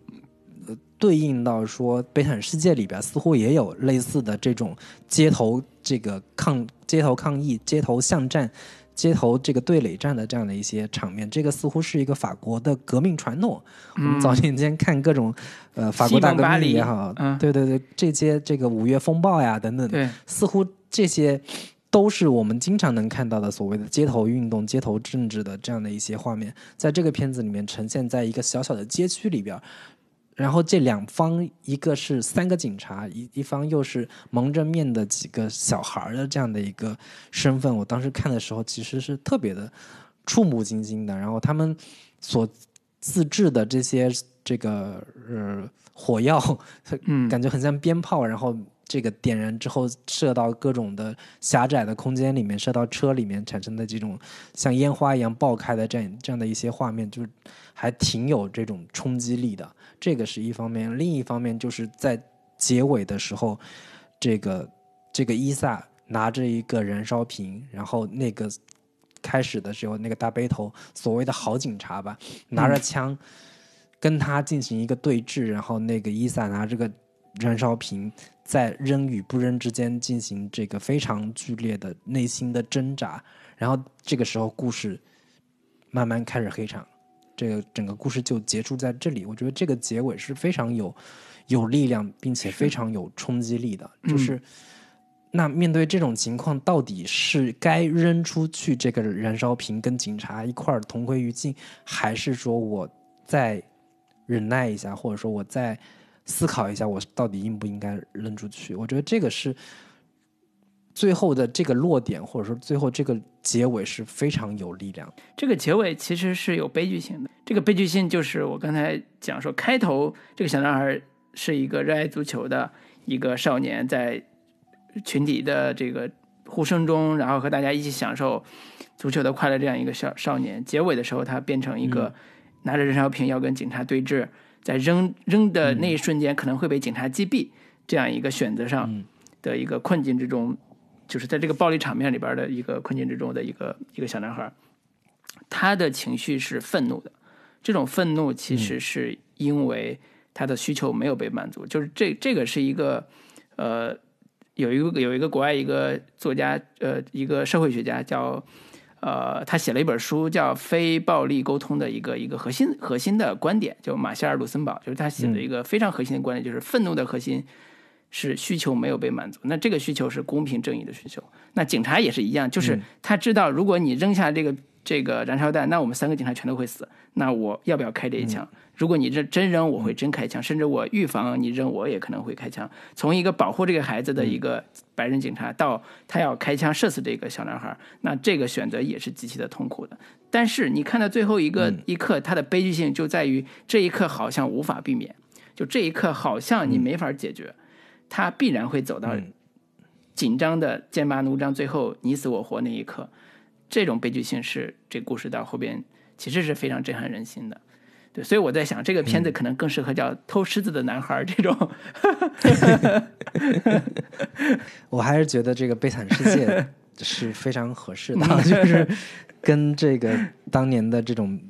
对应到说《悲惨世界》里边似乎也有类似的这种街头这个抗街头抗议、街头巷战。街头这个对垒战的这样的一些场面，这个似乎是一个法国的革命传统。我们早年间看各种呃法国大革命也好，对对对，这些这个五月风暴呀等等，似乎这些都是我们经常能看到的所谓的街头运动、街头政治的这样的一些画面，在这个片子里面呈现在一个小小的街区里边。然后这两方，一个是三个警察，一一方又是蒙着面的几个小孩的这样的一个身份。我当时看的时候，其实是特别的触目惊心的。然后他们所自制的这些这个呃火药，嗯感觉很像鞭炮。然后这个点燃之后，射到各种的狭窄的空间里面，射到车里面产生的这种像烟花一样爆开的这样这样的一些画面，就还挺有这种冲击力的。这个是一方面，另一方面就是在结尾的时候，这个这个伊萨拿着一个燃烧瓶，然后那个开始的时候那个大背头所谓的好警察吧，拿着枪跟他进行一个对峙，然后那个伊萨拿这个燃烧瓶在扔与不扔之间进行这个非常剧烈的内心的挣扎，然后这个时候故事慢慢开始黑场。这个整个故事就结束在这里，我觉得这个结尾是非常有有力量，并且非常有冲击力的。就是那面对这种情况，到底是该扔出去这个燃烧瓶跟警察一块儿同归于尽，还是说我再忍耐一下，或者说我再思考一下，我到底应不应该扔出去？我觉得这个是。最后的这个落点，或者说最后这个结尾是非常有力量。这个结尾其实是有悲剧性的。这个悲剧性就是我刚才讲说，开头这个小男孩是一个热爱足球的一个少年，在群体的这个呼声中，然后和大家一起享受足球的快乐这样一个小少年。结尾的时候，他变成一个拿着燃烧瓶要跟警察对峙，在扔扔的那一瞬间可能会被警察击毙这样一个选择上的一个困境之中。就是在这个暴力场面里边的一个困境之中的一个一个小男孩，他的情绪是愤怒的。这种愤怒其实是因为他的需求没有被满足。就是这这个是一个呃，有一个有一个国外一个作家呃，一个社会学家叫呃，他写了一本书叫《非暴力沟通》的一个一个核心核心的观点，就马歇尔·鲁森堡，就是他写的一个非常核心的观点，就是愤怒的核心。是需求没有被满足，那这个需求是公平正义的需求。那警察也是一样，就是他知道，如果你扔下这个这个燃烧弹，那我们三个警察全都会死。那我要不要开这一枪？如果你扔真扔，我会真开枪，甚至我预防你扔，我也可能会开枪。从一个保护这个孩子的一个白人警察，到他要开枪射死这个小男孩，那这个选择也是极其的痛苦的。但是你看到最后一个一刻，他的悲剧性就在于这一刻好像无法避免，就这一刻好像你没法解决。他必然会走到紧张的剑拔弩张、最后你死我活那一刻，这种悲剧性是这故事到后边其实是非常震撼人心的。对，所以我在想，这个片子可能更适合叫《偷狮子的男孩》这种。[LAUGHS] 我还是觉得这个《悲惨世界 [LAUGHS]》是非常合适的，就是跟这个当年的这种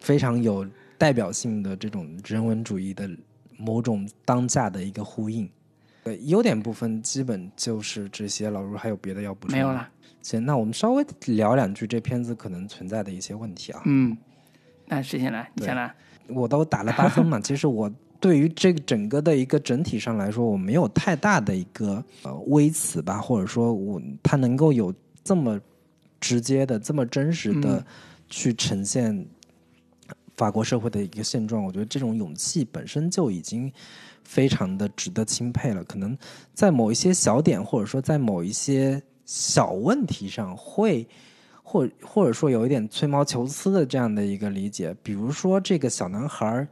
非常有代表性的这种人文主义的某种当下的一个呼应。对，优点部分基本就是这些。老卢还有别的要补充？没有了。行，那我们稍微聊两句这片子可能存在的一些问题啊。嗯，那谁先来？你先来。我都打了八分嘛。其实我对于这个整个的一个整体上来说，我没有太大的一个呃微词吧，或者说我它能够有这么直接的、这么真实的去呈现法国社会的一个现状。我觉得这种勇气本身就已经。非常的值得钦佩了。可能在某一些小点，或者说在某一些小问题上，会或或者说有一点吹毛求疵的这样的一个理解。比如说这个小男孩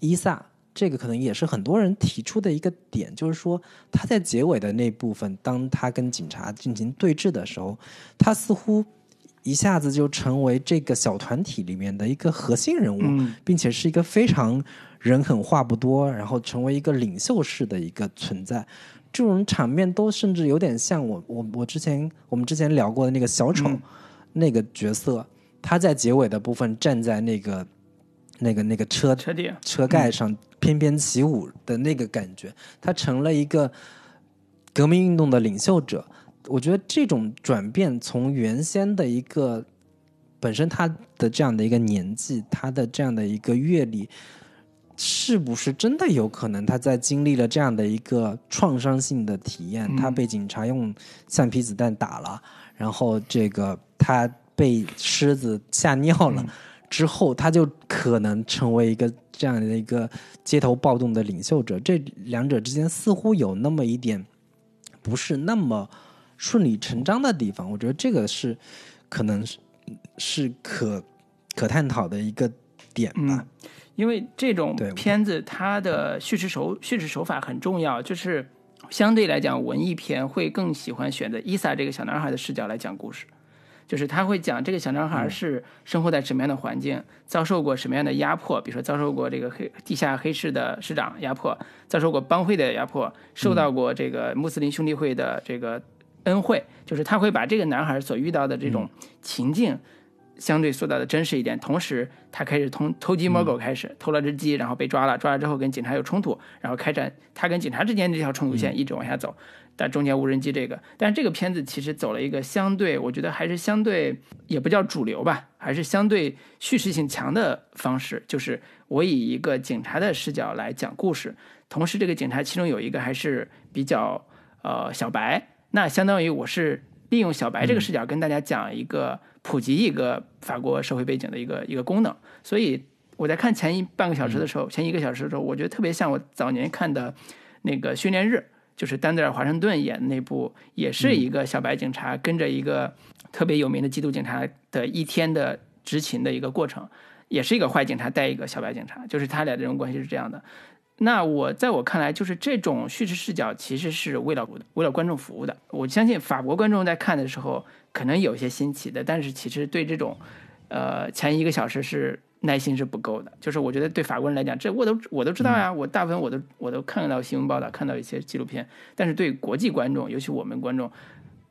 伊萨，这个可能也是很多人提出的一个点，就是说他在结尾的那部分，当他跟警察进行对峙的时候，他似乎一下子就成为这个小团体里面的一个核心人物，并且是一个非常。人狠话不多，然后成为一个领袖式的一个存在，这种场面都甚至有点像我我我之前我们之前聊过的那个小丑那个角色，他在结尾的部分站在那个那个那个车车顶车盖上翩翩起舞的那个感觉，他成了一个革命运动的领袖者。我觉得这种转变从原先的一个本身他的这样的一个年纪，他的这样的一个阅历。是不是真的有可能他在经历了这样的一个创伤性的体验，他被警察用橡皮子弹打了，然后这个他被狮子吓尿了之后，他就可能成为一个这样的一个街头暴动的领袖者？这两者之间似乎有那么一点不是那么顺理成章的地方。我觉得这个是可能是是可可探讨的一个点吧。因为这种片子，它的叙事手叙事手法很重要，就是相对来讲，文艺片会更喜欢选择伊萨这个小男孩的视角来讲故事，就是他会讲这个小男孩是生活在什么样的环境，遭受过什么样的压迫，比如说遭受过这个黑地下黑市的市长压迫，遭受过帮会的压迫，受到过这个穆斯林兄弟会的这个恩惠，就是他会把这个男孩所遇到的这种情境。相对塑造的真实一点，同时他开始从偷鸡摸狗开始，偷了只鸡，然后被抓了，抓了之后跟警察有冲突，然后开展他跟警察之间这条冲突线一直往下走，但中间无人机这个，但这个片子其实走了一个相对，我觉得还是相对也不叫主流吧，还是相对叙事性强的方式，就是我以一个警察的视角来讲故事，同时这个警察其中有一个还是比较呃小白，那相当于我是利用小白这个视角跟大家讲一个。普及一个法国社会背景的一个一个功能，所以我在看前一半个小时的时候，前一个小时的时候，我觉得特别像我早年看的那个《训练日》，就是丹泽尔·华盛顿演的那部，也是一个小白警察跟着一个特别有名的缉毒警察的一天的执勤的一个过程，也是一个坏警察带一个小白警察，就是他俩这种关系是这样的。那我在我看来，就是这种叙事视角其实是为了为了观众服务的。我相信法国观众在看的时候。可能有些新奇的，但是其实对这种，呃，前一个小时是耐心是不够的。就是我觉得对法国人来讲，这我都我都知道呀，我大部分我都我都看到新闻报道，看到一些纪录片。但是对国际观众，尤其我们观众，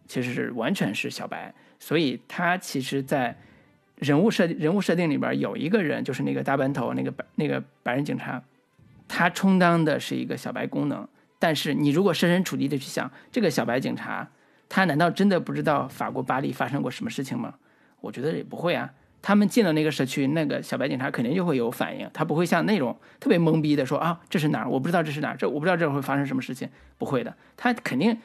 其实是完全是小白。所以他其实，在人物设人物设定里边有一个人，就是那个大班头，那个白那个白人警察，他充当的是一个小白功能。但是你如果设身处地的去想，这个小白警察。他难道真的不知道法国巴黎发生过什么事情吗？我觉得也不会啊。他们进了那个社区，那个小白警察肯定就会有反应，他不会像那种特别懵逼的说啊，这是哪儿？我不知道这是哪儿，这我不知道这会发生什么事情，不会的。他肯定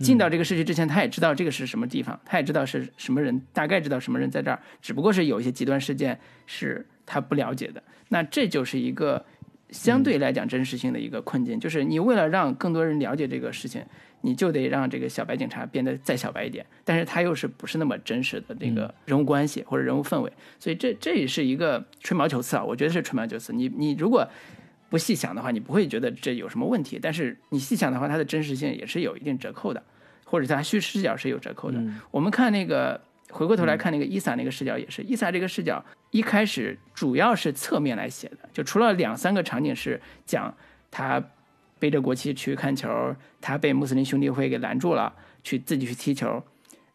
进到这个社区之前，他也知道这个是什么地方，他也知道是什么人，大概知道什么人在这儿，只不过是有一些极端事件是他不了解的。那这就是一个相对来讲真实性的一个困境，就是你为了让更多人了解这个事情。你就得让这个小白警察变得再小白一点，但是他又是不是那么真实的这个人物关系或者人物氛围，所以这这也是一个吹毛求疵啊，我觉得是吹毛求疵。你你如果不细想的话，你不会觉得这有什么问题，但是你细想的话，它的真实性也是有一定折扣的，或者它叙事视角是有折扣的。我们看那个回过头来看那个伊萨那个视角也是，伊萨这个视角一开始主要是侧面来写的，就除了两三个场景是讲他。背着国旗去看球，他被穆斯林兄弟会给拦住了，去自己去踢球，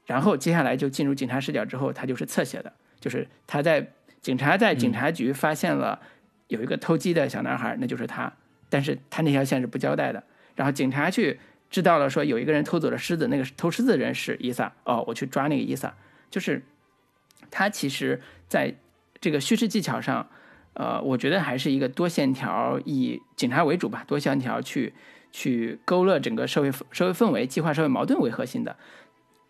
然后接下来就进入警察视角之后，他就是侧写的，就是他在警察在警察局发现了有一个偷鸡的小男孩，那就是他，但是他那条线是不交代的。然后警察去知道了，说有一个人偷走了狮子，那个偷狮子的人是伊萨，哦，我去抓那个伊萨，就是他其实在这个叙事技巧上，呃，我觉得还是一个多线条，以警察为主吧，多线条去去勾勒整个社会社会氛围、激化社会矛盾为核心的，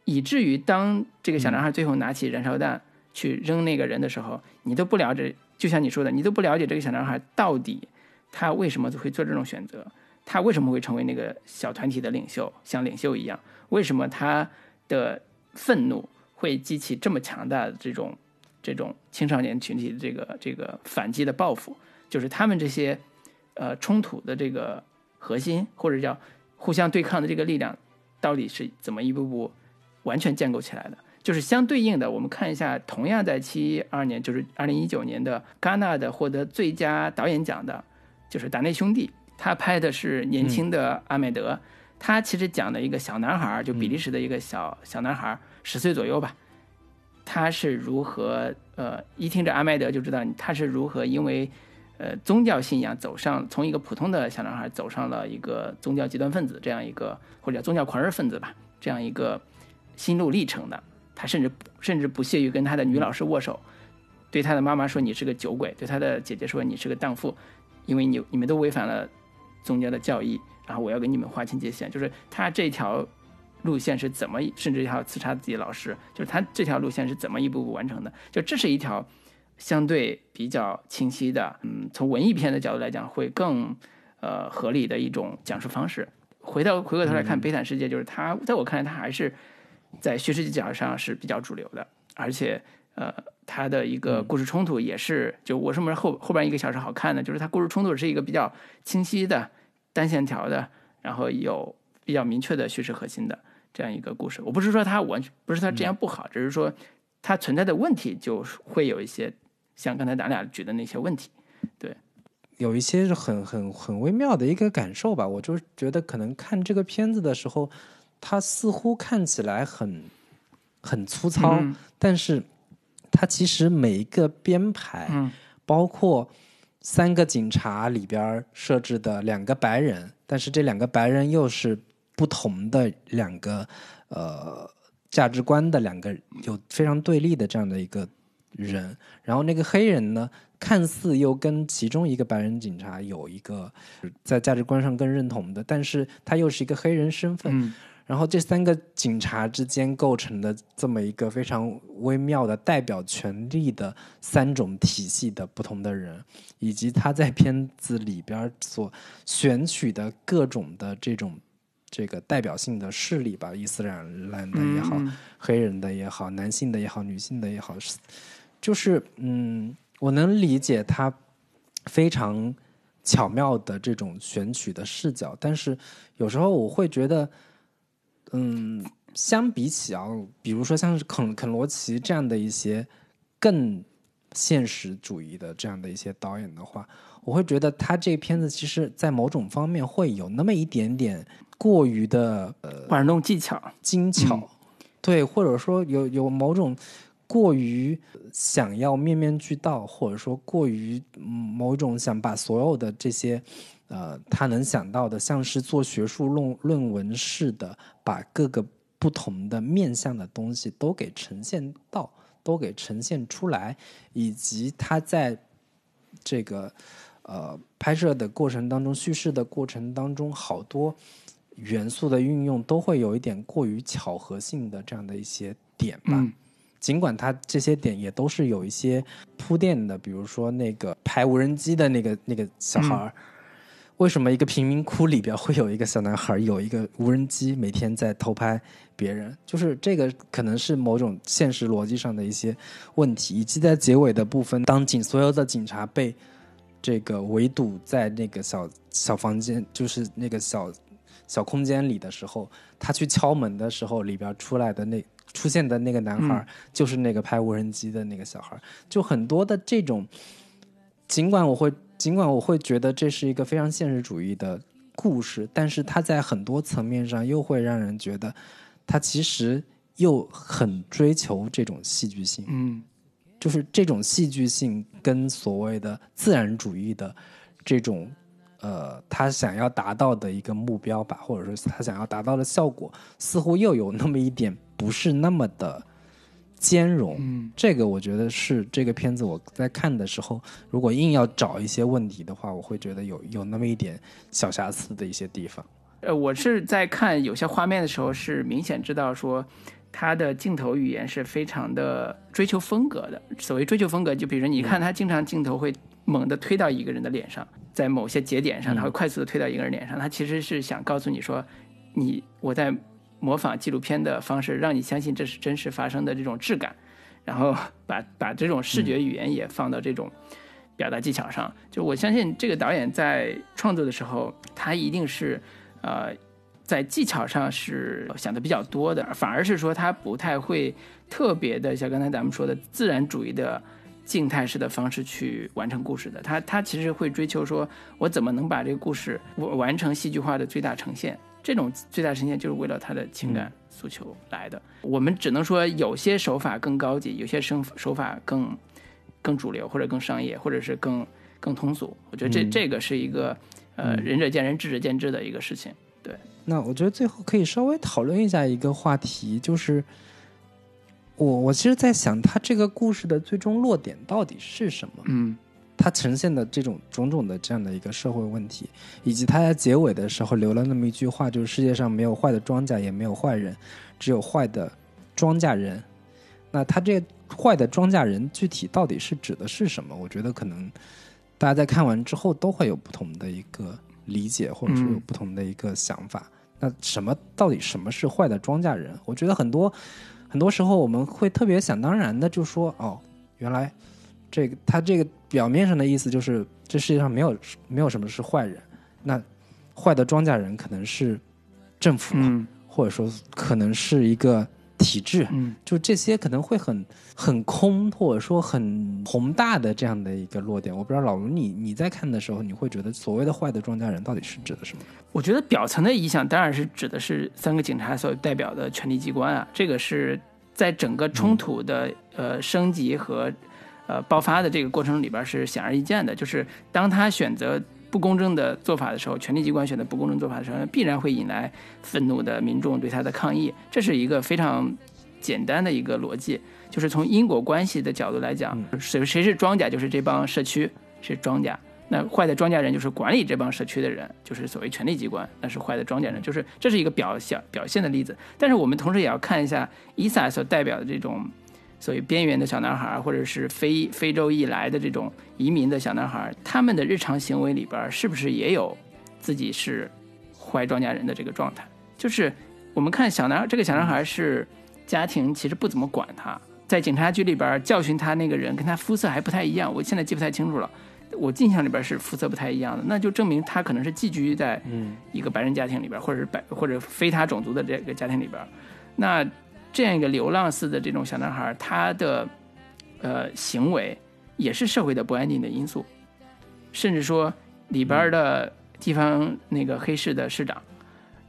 以至于当这个小男孩最后拿起燃烧弹去扔那个人的时候，你都不了解，就像你说的，你都不了解这个小男孩到底他为什么会做这种选择。他为什么会成为那个小团体的领袖，像领袖一样？为什么他的愤怒会激起这么强大的这种这种青少年群体的这个这个反击的报复？就是他们这些呃冲突的这个核心，或者叫互相对抗的这个力量，到底是怎么一步步完全建构起来的？就是相对应的，我们看一下，同样在七二年，就是二零一九年的戛纳的获得最佳导演奖的，就是达内兄弟。他拍的是年轻的阿美德，他其实讲的一个小男孩，就比利时的一个小小男孩，十岁左右吧。他是如何呃，一听这阿麦德就知道他是如何因为呃宗教信仰走上从一个普通的小男孩走上了一个宗教极端分子这样一个或者叫宗教狂热分子吧这样一个心路历程的。他甚至甚至不屑于跟他的女老师握手，对他的妈妈说你是个酒鬼，对他的姐姐说你是个荡妇，因为你你们都违反了。宗教的教义，然后我要给你们划清界限，就是他这条路线是怎么，甚至还要刺杀自己老师，就是他这条路线是怎么一步步完成的？就这是一条相对比较清晰的，嗯，从文艺片的角度来讲，会更呃合理的一种讲述方式。回到回过头来看《悲惨世界》，就是他在我看来，他还是在叙事技巧上是比较主流的，而且呃，他的一个故事冲突也是，就我什么后后边一个小时好看的，就是他故事冲突是一个比较清晰的。单线条的，然后有比较明确的叙事核心的这样一个故事。我不是说它完全不是它这样不好，只是说它存在的问题就会有一些像刚才咱俩举的那些问题。对，有一些是很很很微妙的一个感受吧。我就觉得可能看这个片子的时候，它似乎看起来很很粗糙，但是它其实每一个编排，包括。三个警察里边设置的两个白人，但是这两个白人又是不同的两个呃价值观的两个有非常对立的这样的一个人。然后那个黑人呢，看似又跟其中一个白人警察有一个在价值观上更认同的，但是他又是一个黑人身份。然后这三个警察之间构成的这么一个非常微妙的代表权力的三种体系的不同的人，以及他在片子里边所选取的各种的这种这个代表性的势力吧，伊斯兰的也好，黑人的也好，男性的也好，女性的也好，就是嗯，我能理解他非常巧妙的这种选取的视角，但是有时候我会觉得。嗯，相比起啊，比如说像是肯肯罗奇这样的一些更现实主义的这样的一些导演的话，我会觉得他这片子其实，在某种方面会有那么一点点过于的呃玩弄技巧、精巧，对，或者说有有某种过于想要面面俱到，或者说过于某种想把所有的这些。呃，他能想到的，像是做学术论论文似的，把各个不同的面向的东西都给呈现到，都给呈现出来，以及他在这个呃拍摄的过程当中、叙事的过程当中，好多元素的运用都会有一点过于巧合性的这样的一些点吧。尽管它这些点也都是有一些铺垫的，比如说那个拍无人机的那个那个小孩儿。为什么一个贫民窟里边会有一个小男孩有一个无人机，每天在偷拍别人？就是这个可能是某种现实逻辑上的一些问题，以及在结尾的部分，当警所有的警察被这个围堵在那个小小房间，就是那个小小空间里的时候，他去敲门的时候，里边出来的那出现的那个男孩，就是那个拍无人机的那个小孩。就很多的这种，尽管我会。尽管我会觉得这是一个非常现实主义的故事，但是他在很多层面上又会让人觉得，他其实又很追求这种戏剧性。嗯，就是这种戏剧性跟所谓的自然主义的这种呃，他想要达到的一个目标吧，或者说他想要达到的效果，似乎又有那么一点不是那么的兼容。嗯这个我觉得是这个片子我在看的时候，如果硬要找一些问题的话，我会觉得有有那么一点小瑕疵的一些地方。呃，我是在看有些画面的时候，是明显知道说，他的镜头语言是非常的追求风格的。所谓追求风格，就比如说你看他经常镜头会猛地推到一个人的脸上，在某些节点上，他会快速的推到一个人脸上，他其实是想告诉你说，你我在模仿纪录片的方式，让你相信这是真实发生的这种质感，然后把把这种视觉语言也放到这种。表达技巧上，就我相信这个导演在创作的时候，他一定是呃，在技巧上是想的比较多的，反而是说他不太会特别的像刚才咱们说的自然主义的静态式的方式去完成故事的。他他其实会追求说，我怎么能把这个故事完完成戏剧化的最大呈现。这种最大呈现就是为了他的情感诉求来的。我们只能说有些手法更高级，有些手手法更更主流，或者更商业，或者是更更通俗。我觉得这、这个是一个呃仁者见仁，智者见智的一个事情。对，那我觉得最后可以稍微讨论一下一个话题，就是我我其实在想，他这个故事的最终落点到底是什么？嗯他呈现的这种种种的这样的一个社会问题，以及他在结尾的时候留了那么一句话，就是世界上没有坏的庄稼，也没有坏人，只有坏的庄稼人。那他这坏的庄稼人具体到底是指的是什么？我觉得可能大家在看完之后都会有不同的一个理解，或者说有不同的一个想法。那什么到底什么是坏的庄稼人？我觉得很多很多时候我们会特别想当然的就说哦，原来这个他这个表面上的意思就是这世界上没有没有什么是坏人，那坏的庄稼人可能是政府，嗯。或者说可能是一个体制，嗯就这些可能会很很空，或者说很宏大的这样的一个落点。我不知道老卢你你在看的时候，你会觉得所谓的坏的庄稼人到底是指的什么？我觉得表层的意向当然是指的是三个警察所代表的权力机关啊，这个是在整个冲突的、呃升级和呃爆发的这个过程里边是显而易见的，就是当他选择不公正的做法的时候，权力机关选择不公正做法的时候，必然会引来愤怒的民众对他的抗议，这是一个非常简单的一个逻辑，就是从因果关系的角度来讲，谁谁是庄稼，就是这帮社区是庄稼。那坏的庄稼人就是管理这帮社区的人，就是所谓权力机关，那是坏的庄稼人，就是这是一个表现表现的例子。但是我们同时也要看一下伊萨所代表的这种所谓边缘的小男孩，或者是非非洲裔来的这种移民的小男孩，他们的日常行为里边是不是也有自己是坏庄稼人的这个状态？就是我们看小男这个小男孩是家庭其实不怎么管他，在警察局里边教训他那个人跟他肤色还不太一样，我现在记不太清楚了。我印象里边是肤色不太一样的，那就证明他可能是寄居在一个白人家庭里边，或者是白或者非他种族的这个家庭里边。那这样一个流浪似的这种小男孩，他的呃行为也是社会的不安定的因素，甚至说里边的地方那个黑市的市长，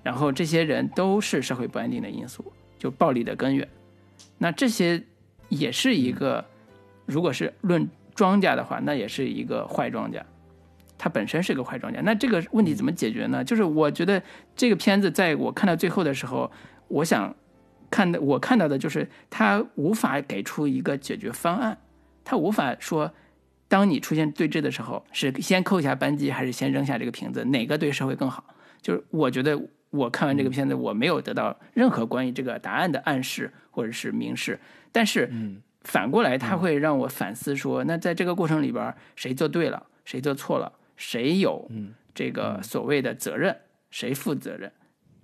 然后这些人都是社会不安定的因素，就暴力的根源。那这些也是一个，如果是论。庄稼的话，那也是一个坏庄稼，它本身是个坏庄稼。那这个问题怎么解决呢？就是我觉得这个片子在我看到最后的时候，我想看的我看到的就是他无法给出一个解决方案，他无法说，当你出现对峙的时候，是先扣下扳机还是先扔下这个瓶子，哪个对社会更好？就是我觉得我看完这个片子，我没有得到任何关于这个答案的暗示或者是明示，但是嗯。反过来，他会让我反思说，那在这个过程里边，谁做对了，谁做错了，谁有这个所谓的责任，谁负责任，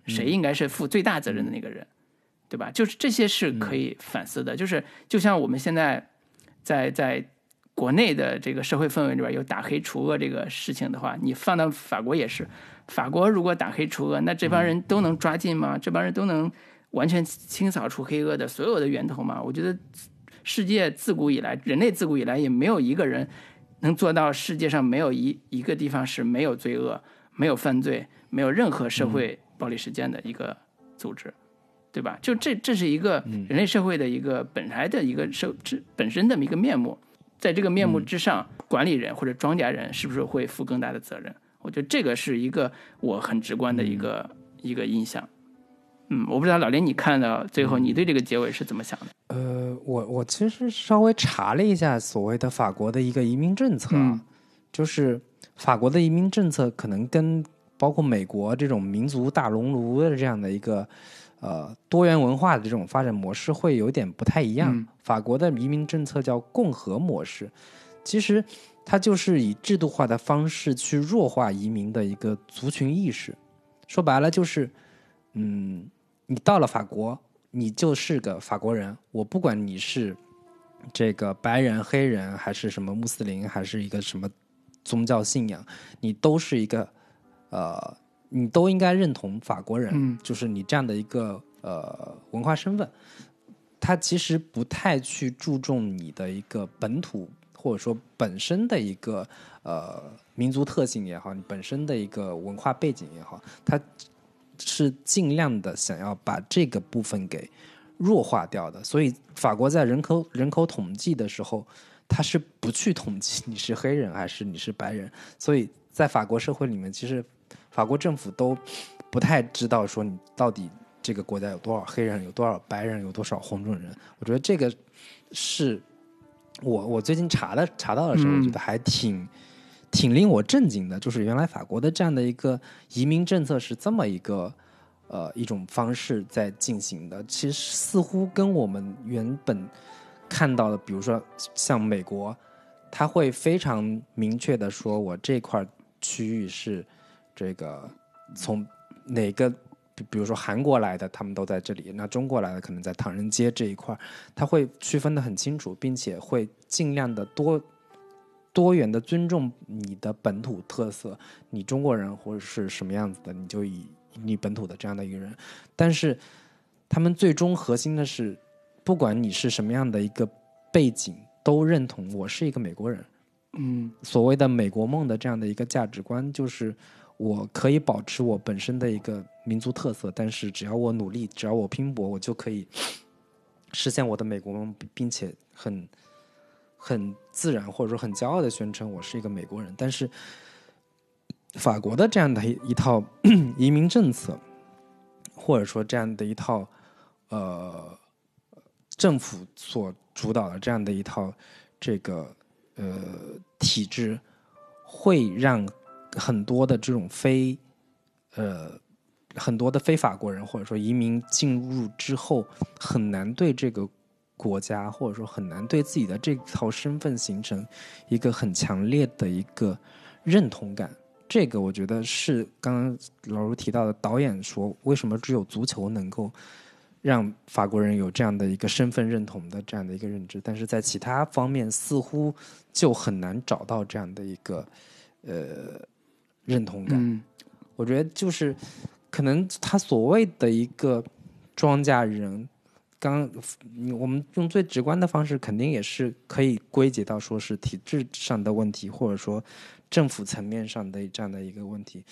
谁应该是负最大责任的那个人，对吧？就是这些是可以反思的。就是就像我们现在在在国内的这个社会氛围里边有打黑除恶这个事情的话，你放到法国也是，法国如果打黑除恶，那这帮人都能抓进吗？这帮人都能完全清扫出黑恶的所有的源头吗？我觉得。世界自古以来，人类自古以来也没有一个人能做到世界上没有一一个地方是没有罪恶、没有犯罪、没有任何社会暴力事件的一个组织。对吧？就这这是一个人类社会的一个本来的一个社这本身的一个面目，在这个面目之上，管理人或者庄稼人是不是会负更大的责任？我觉得这个是一个我很直观的一个一个印象。嗯，我不知道老林，你看到最后，你对这个结尾是怎么想的？呃，我我其实稍微查了一下所谓的法国的一个移民政策啊，就是法国的移民政策可能跟包括美国这种民族大熔炉的这样的一个呃多元文化的这种发展模式会有点不太一样。法国的移民政策叫共和模式，其实它就是以制度化的方式去弱化移民的一个族群意识。说白了就是，嗯。你到了法国，你就是个法国人。我不管你是这个白人、黑人，还是什么穆斯林，还是一个什么宗教信仰，你都是一个呃，你都应该认同法国人。嗯，就是你这样的一个呃文化身份。他其实不太去注重你的一个本土或者说本身的一个呃民族特性也好，你本身的一个文化背景也好，他。是尽量的想要把这个部分给弱化掉的，所以法国在人口人口统计的时候，他是不去统计你是黑人还是你是白人，所以在法国社会里面，其实法国政府都不太知道说你到底这个国家有多少黑人，有多少白人，有多少红种人。我觉得这个是我我最近查的查到的时候，我觉得还挺。挺令我震惊的，就是原来法国的这样的一个移民政策是这么一个呃一种方式在进行的。其实似乎跟我们原本看到的，比如说像美国，他会非常明确的说，我这块区域是这个从哪个，比如说韩国来的，他们都在这里；那中国来的可能在唐人街这一块，他会区分的很清楚，并且会尽量的多。多元的尊重你的本土特色，你中国人或者是什么样子的，你就以你本土的这样的一个人。但是，他们最终核心的是，不管你是什么样的一个背景，都认同我是一个美国人。嗯，所谓的美国梦的这样的一个价值观，就是我可以保持我本身的一个民族特色，但是只要我努力，只要我拼搏，我就可以 [SNIFFS] 实现我的美国梦，并且很。很自然或者说很骄傲的宣称我是一个美国人，但是法国的这样的一一套 [CLEARS THROAT] 移民政策，或者说这样的一套呃政府所主导的这样的一套这个呃体制，会让很多的这种非呃很多的非法国人或者说移民进入之后，很难对这个。国家或者说很难对自己的这套身份形成一个很强烈的一个认同感。这个我觉得是刚刚老卢提到的导演说，为什么只有足球能够让法国人有这样的一个身份认同的这样的一个认知，但是在其他方面似乎就很难找到这样的一个呃认同感。我觉得就是可能他所谓的一个庄稼人。刚，我们用最直观的方式，肯定也是可以归结到说是体制上的问题，或者说政府层面上的这样的一个问题。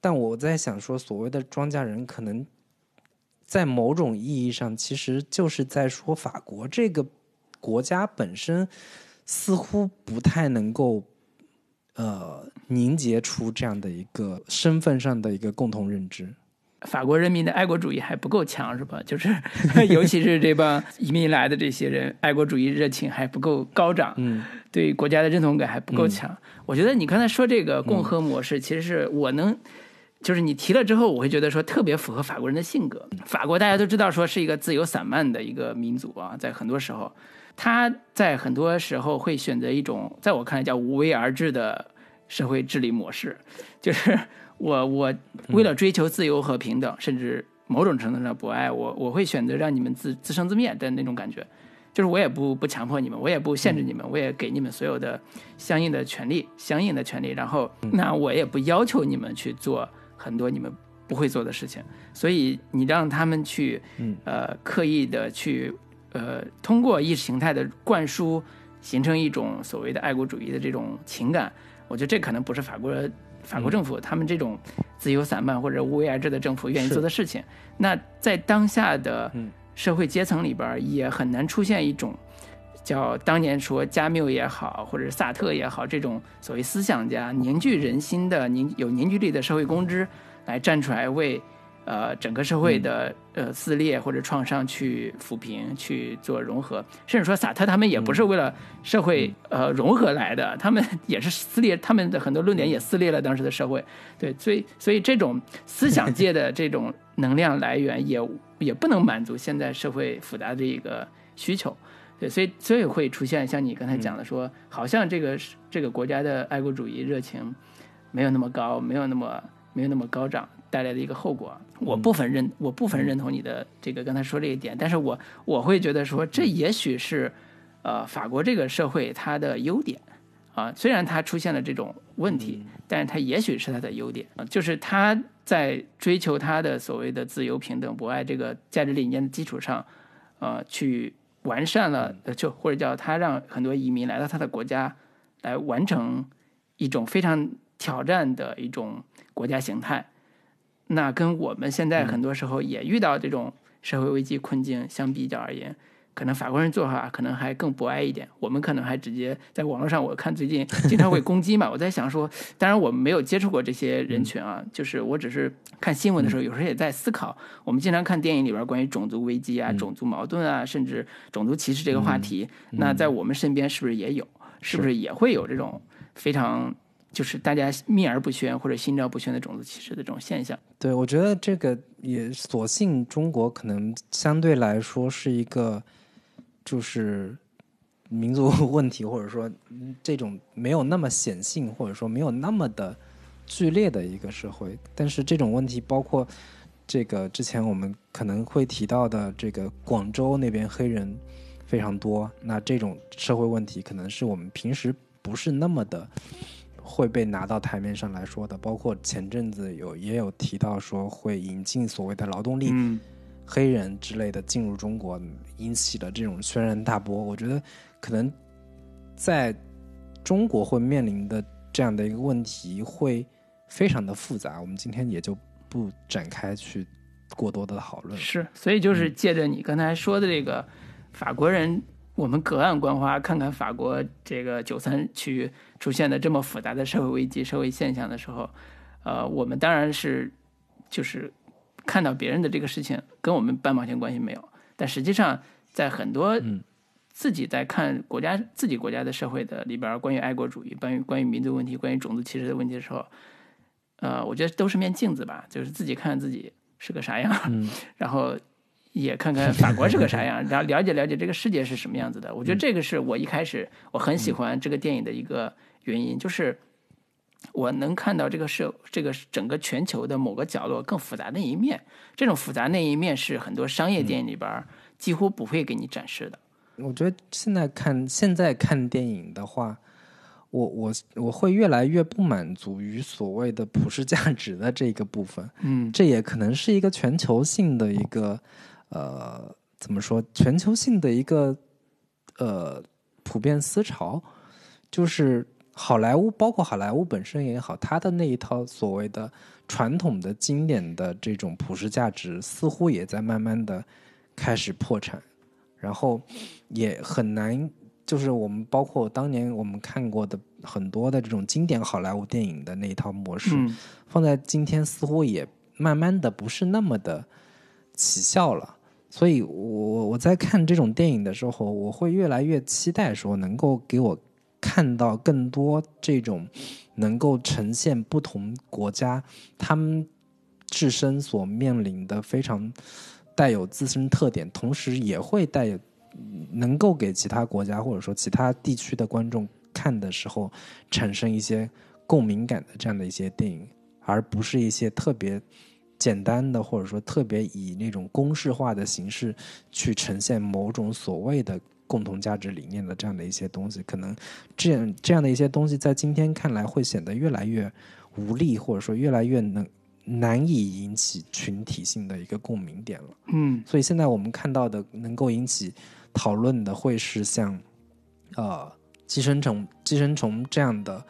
但我在想说，所谓的庄稼人，可能在某种意义上，其实就是在说法国这个国家本身似乎不太能够呃凝结出这样的一个身份上的一个共同认知。法国人民的爱国主义还不够强，是吧？就是，[LAUGHS] 尤其是这帮移民来的这些人，爱国主义热情还不够高涨，嗯，对国家的认同感还不够强。我觉得你刚才说这个共和模式，其实是我能，就是你提了之后，我会觉得说特别符合法国人的性格。法国大家都知道说是一个自由散漫的一个民族啊，在很多时候，他在很多时候会选择一种在我看来叫无为而治的社会治理模式，[LAUGHS] 就是。我我为了追求自由和平等，甚至某种程度上博爱，我我会选择让你们自自生自灭的那种感觉，就是我也不不强迫你们，我也不限制你们，我也给你们所有的相应的权利，相应的权利，然后那我也不要求你们去做很多你们不会做的事情，所以你让他们去呃刻意的去呃通过意识形态的灌输，形成一种所谓的爱国主义的这种情感，我觉得这可能不是法国。法国政府他们这种自由散漫或者无为而治的政府愿意做的事情。那在当下的社会阶层里边，也很难出现一种叫当年说加缪也好，或者萨特也好，这种所谓思想家凝聚人心的凝有凝聚力的社会公知来站出来为。呃，整个社会的呃撕裂或者创伤去抚平、去做融合，甚至说萨特他们也不是为了社会呃融合来的，他们也是撕裂，他们的很多论点也撕裂了当时的社会。对，所以所以这种思想界的 [LAUGHS] 这种能量来源也也不能满足现在社会复杂的一个需求。对，所以所以会出现像你刚才讲的说，好像这个这个国家的爱国主义热情没有那么高，没有那么没有那么高涨。带来的一个后果，我部分认我部分认同你的这个刚才说这一点，但是我我会觉得说，这也许是，呃，法国这个社会它的优点。啊，虽然它出现了这种问题，但是它也许是它的优点。啊，就是它在追求它的所谓的自由、平等、博爱这个价值理念的基础上，呃，去完善了，就或者叫他让很多移民来到他的国家，来完成一种非常挑战的一种国家形态。那跟我们现在很多时候也遇到这种社会危机困境相比较而言，可能法国人做法可能还更博爱一点。我们可能还直接在网络上，我看最近 [LAUGHS] 经常会攻击嘛。我在想说，当然我们没有接触过这些人群啊，就是我只是看新闻的时候，有时候也在思考。我们经常看电影里边关于种族危机啊、种族矛盾啊，甚至种族歧视这个话题，那在我们身边是不是也有？是不是也会有这种非常？就是大家秘而不宣或者心照不宣的种族歧视的这种现象。对，我觉得这个也所幸中国可能相对来说是一个，就是民族 [LAUGHS] 问题，或者说这种没有那么显性，或者说没有那么的剧烈的一个社会。但是这种问题包括这个之前我们可能会提到的这个广州那边黑人非常多，那这种社会问题可能是我们平时不是那么的。会被拿到台面上来说的，包括前阵子有也有提到说会引进所谓的劳动力、嗯黑人之类的进入中国，引起了这种轩然大波。我觉得可能在中国会面临的这样的一个问题会非常的复杂，我们今天也就不展开去过多的讨论。是，所以就是借着你刚才说的这个法国人。我们隔岸观花，看看法国这个九三 [LAUGHS] 区出现的这么复杂的社会危机、社会现象的时候，呃，我们当然是就是看到别人的这个事情跟我们半毛钱关系没有。但实际上，在很多自己在看国家自己国家的社会的里边，关于爱国主义、关于关于民族问题、关于种族歧视的问题的时候，呃，我觉得都是面镜子吧，就是自己看自己是个啥样，[LAUGHS] 然后。也看看法国是个啥 [LAUGHS] 样，然后了解了解这个世界是什么样子的。我觉得这个是我一开始我很喜欢这个电影的一个原因，就是我能看到这个社这个整个全球的某个角落更复杂的一面。这种复杂那一面是很多商业电影里边几乎不会给你展示的。我觉得现在看现在看电影的话，我我我会越来越不满足于所谓的普世价值的这个部分。嗯，这也可能是一个全球性的一个。呃，怎么说？全球性的一个呃普遍思潮，就是好莱坞，包括好莱坞本身也好，它的那一套所谓的传统的经典的这种普世价值，似乎也在慢慢的开始破产，然后也很难，就是我们包括当年我们看过的很多的这种经典好莱坞电影的那一套模式，放在今天似乎也慢慢的不是那么的起效了。所以，我我我在看这种电影的时候，我会越来越期待说，能够给我看到更多这种能够呈现不同国家他们自身所面临的非常带有自身特点，同时也会带有能够给其他国家或者说其他地区的观众看的时候产生一些共鸣感的这样的一些电影，而不是一些特别。简单的，或者说特别以那种公式化的形式去呈现某种所谓的共同价值理念的这样的一些东西，可能这样这样的一些东西在今天看来会显得越来越无力，或者说越来越能难以引起群体性的一个共鸣点了。嗯，所以现在我们看到的能够引起讨论的，会是像呃《寄生虫》《寄生虫》这样的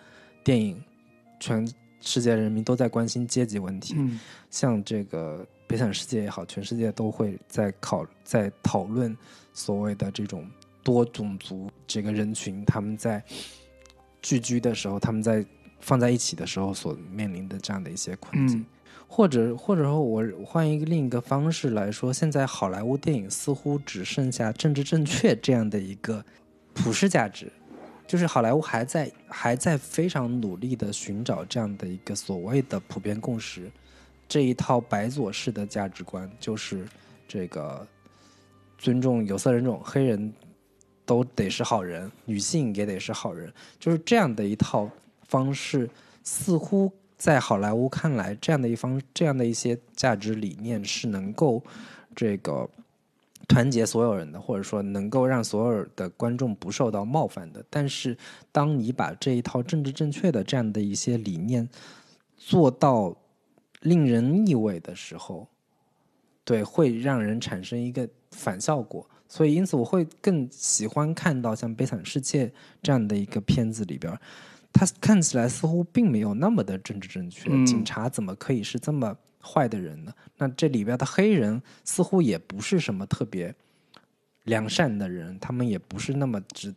电影，全。世界人民都在关心阶级问题，嗯像这个《悲惨世界》也好，全世界都会在考在讨论所谓的这种多种族这个人群他们在聚居的时候，他们在放在一起的时候所面临的这样的一些困境。嗯或者或者说我换一个另一个方式来说，现在好莱坞电影似乎只剩下政治正确这样的一个普世价值，就是好莱坞还在还在非常努力的寻找这样的一个所谓的普遍共识，这一套白左式的价值观，就是这个尊重有色人种，黑人都得是好人，女性也得是好人，就是这样的一套方式，似乎在好莱坞看来，这样的一方这样的一些价值理念是能够这个团结所有人的，或者说能够让所有的观众不受到冒犯的。但是，当你把这一套政治正确的这样的一些理念做到令人腻味的时候，对，会让人产生一个反效果。所以，因此我会更喜欢看到像《悲惨世界》这样的一个片子里边，它看起来似乎并没有那么的政治正确。嗯警察怎么可以是这么坏的人呢？那这里边的黑人似乎也不是什么特别良善的人，他们也不是那么值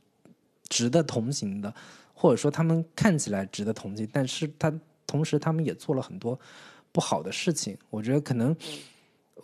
值得同情的，或者说他们看起来值得同情，但是他同时他们也做了很多不好的事情。我觉得可能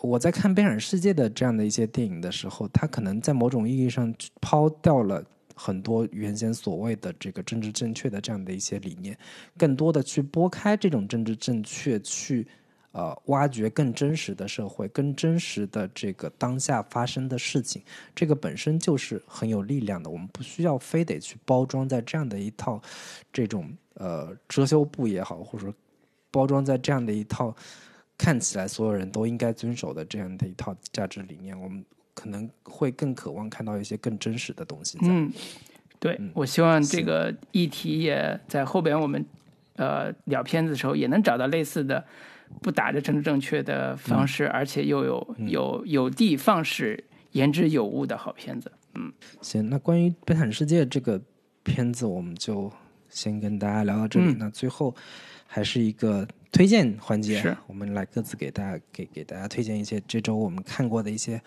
我在看《悲惨世界》的这样的一些电影的时候，他可能在某种意义上抛掉了。很多原先所谓的这个政治正确的这样的一些理念，更多的去拨开这种政治正确，去呃挖掘更真实的社会、更真实的这个当下发生的事情。这个本身就是很有力量的，我们不需要非得去包装在这样的一套这种呃遮羞布也好，或者说包装在这样的一套看起来所有人都应该遵守的这样的一套价值理念，我们可能会更渴望看到一些更真实的东西在。嗯，对，嗯我希望这个议题也在后边我们呃聊片子的时候也能找到类似的不打着政治正确的方式，而且又有有有的放矢、言之有物的好片子。嗯行，那关于《悲惨世界》这个片子，我们就先跟大家聊到这里。嗯那最后还是一个推荐环节，是我们来各自给大家给给大家推荐一些这周我们看过的一些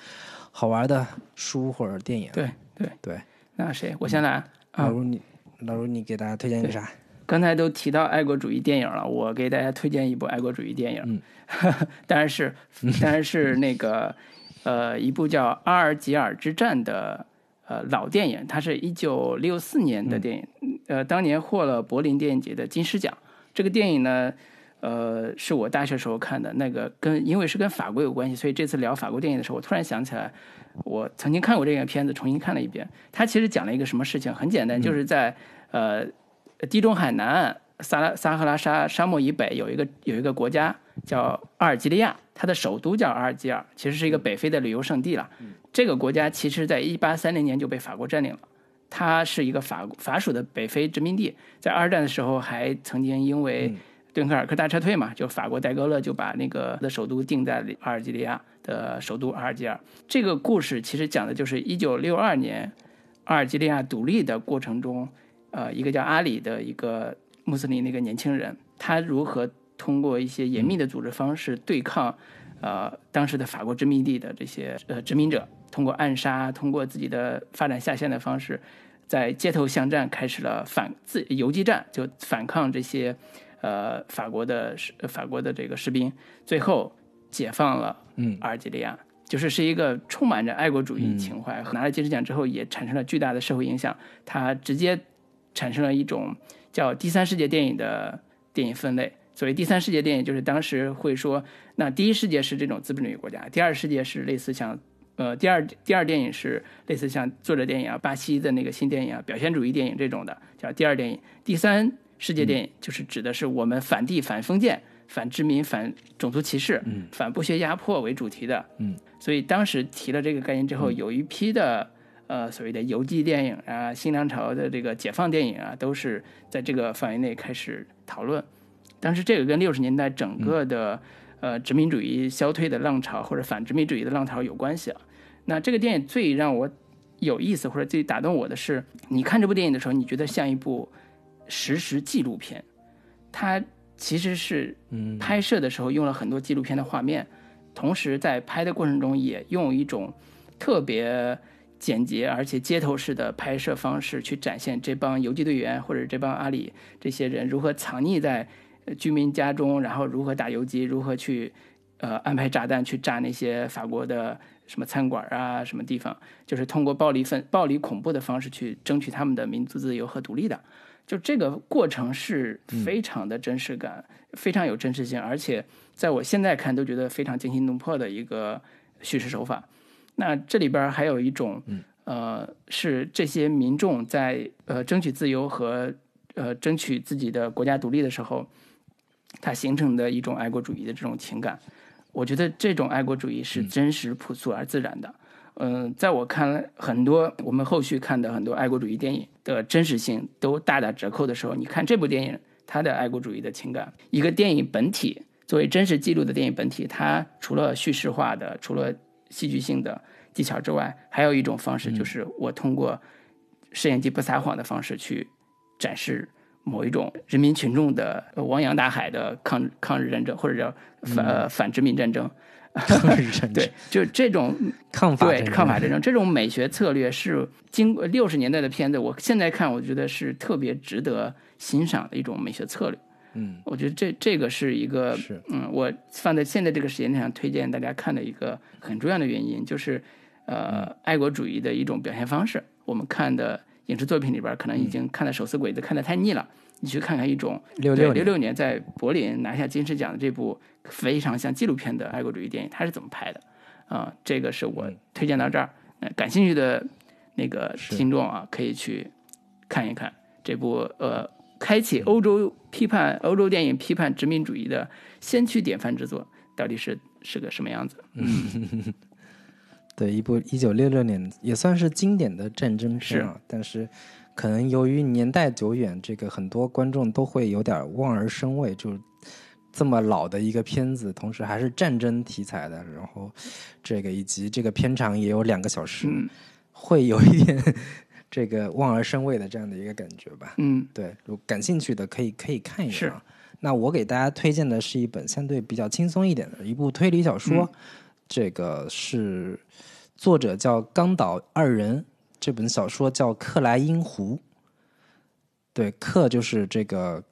好玩的书或者电影。对对，对，那谁？我先来啊。老如你老如你给大家推荐一个啥？刚才都提到爱国主义电影了，我给大家推荐一部爱国主义电影，嗯 [LAUGHS] 当然是当然是那个呃一部叫《阿尔及尔之战》的呃老电影，它是一九六四年的电影，呃当年获了柏林电影节的金狮奖。这个电影呢，呃是我大学时候看的，那个跟因为是跟法国有关系，所以这次聊法国电影的时候，我突然想起来，我曾经看过这个片子，重新看了一遍。它其实讲了一个什么事情？很简单，就是在呃地中海南岸撒拉撒哈拉沙沙漠以北有一个有一个国家叫阿尔及利亚，它的首都叫阿尔及尔，其实是一个北非的旅游胜地了。这个国家其实在一八三零年就被法国占领了。它是一个法法属的北非殖民地，在二战的时候还曾经因为敦刻尔克大撤退嘛，就法国戴高乐就把那个的首都定在了阿尔及利亚的首都阿尔及尔。这个故事其实讲的就是一九六二年阿尔及利亚独立的过程中，呃，一个叫阿里的一个穆斯林的一个年轻人，他如何通过一些严密的组织方式对抗，呃，当时的法国殖民地的这些呃殖民者，通过暗杀，通过自己的发展下线的方式，在街头巷战开始了反自游击战，就反抗这些呃法国的士呃法国的这个士兵，最后解放了嗯。阿尔及利亚。就是是一个充满着爱国主义情怀，拿了金狮奖之后也产生了巨大的社会影响，他直接产生了一种叫第三世界电影的电影分类。所谓第三世界电影，就是当时会说，那第一世界是这种资本主义国家，第二世界是类似像，呃，第二第二电影是类似像作者电影啊、巴西的那个新电影啊、表现主义电影这种的，叫第二电影。第三世界电影就是指的是我们反帝、反封建、反殖民、反种族歧视、反剥削压迫为主题的。嗯，所以当时提了这个概念之后，有一批的。呃，所谓的游击电影啊，新浪潮的这个解放电影啊，都是在这个范围内开始讨论。但是这个跟六十年代整个的、呃殖民主义消退的浪潮或者反殖民主义的浪潮有关系啊。那这个电影最让我有意思或者最打动我的是，你看这部电影的时候，你觉得像一部实时纪录片，它其实是嗯拍摄的时候用了很多纪录片的画面，同时在拍的过程中也用一种特别简洁而且街头式的拍摄方式去展现这帮游击队员或者这帮阿里这些人如何藏匿在呃居民家中，然后如何打游击，如何去呃安排炸弹去炸那些法国的什么餐馆啊什么地方，就是通过暴力分暴力恐怖的方式去争取他们的民族自由和独立的。就这个过程是非常的真实感，非常有真实性，而且在我现在看都觉得非常惊心动魄的一个叙事手法。那这里边还有一种，呃，是这些民众在呃争取自由和呃争取自己的国家独立的时候，它形成的一种爱国主义的这种情感。我觉得这种爱国主义是真实、朴素而自然的。嗯，在我看来，很多我们后续看的很多爱国主义电影的真实性都大打折扣的时候，你看这部电影，它的爱国主义的情感，一个电影本体作为真实记录的电影本体，它除了叙事化的、除了戏剧性的技巧之外，还有一种方式，就是我通过摄影机不撒谎的方式去展示某一种人民群众的呃汪洋大海的抗抗日战争，或者叫反、呃反殖民战争。抗日战争对，就这种对抗法对抗法战争这种美学策略是经过六十年代的片子，我现在看我觉得是特别值得欣赏的一种美学策略。嗯，我觉得这这个是一个是。嗯，我放在现在这个时间点上推荐大家看的一个很重要的原因，就是呃，嗯。爱国主义的一种表现方式。我们看的影视作品里边，可能已经看的手撕鬼子看的太腻了，你去看看一种六六六六年在柏林拿下金狮奖的这部非常像纪录片的爱国主义电影，它是怎么拍的？啊、这个是我推荐到这儿。呃感兴趣的那个听众啊，可以去看一看这部呃，开启欧洲批判欧洲电影批判殖民主义的先驱典范之作，到底是是个什么样子？[LAUGHS] 对，一部一九六六年也算是经典的战争片啊，但是可能由于年代久远，这个很多观众都会有点望而生畏，就这么老的一个片子，同时还是战争题材的，然后这个以及这个片长也有两个小时，嗯会有一点这个望而生畏的这样的一个感觉吧。嗯对，如感兴趣的可以可以看一是眼啊。那我给大家推荐的是一本相对比较轻松一点的一部推理小说，这个是作者叫冈岛二人，这本小说叫《克莱因湖》。对，克就是这个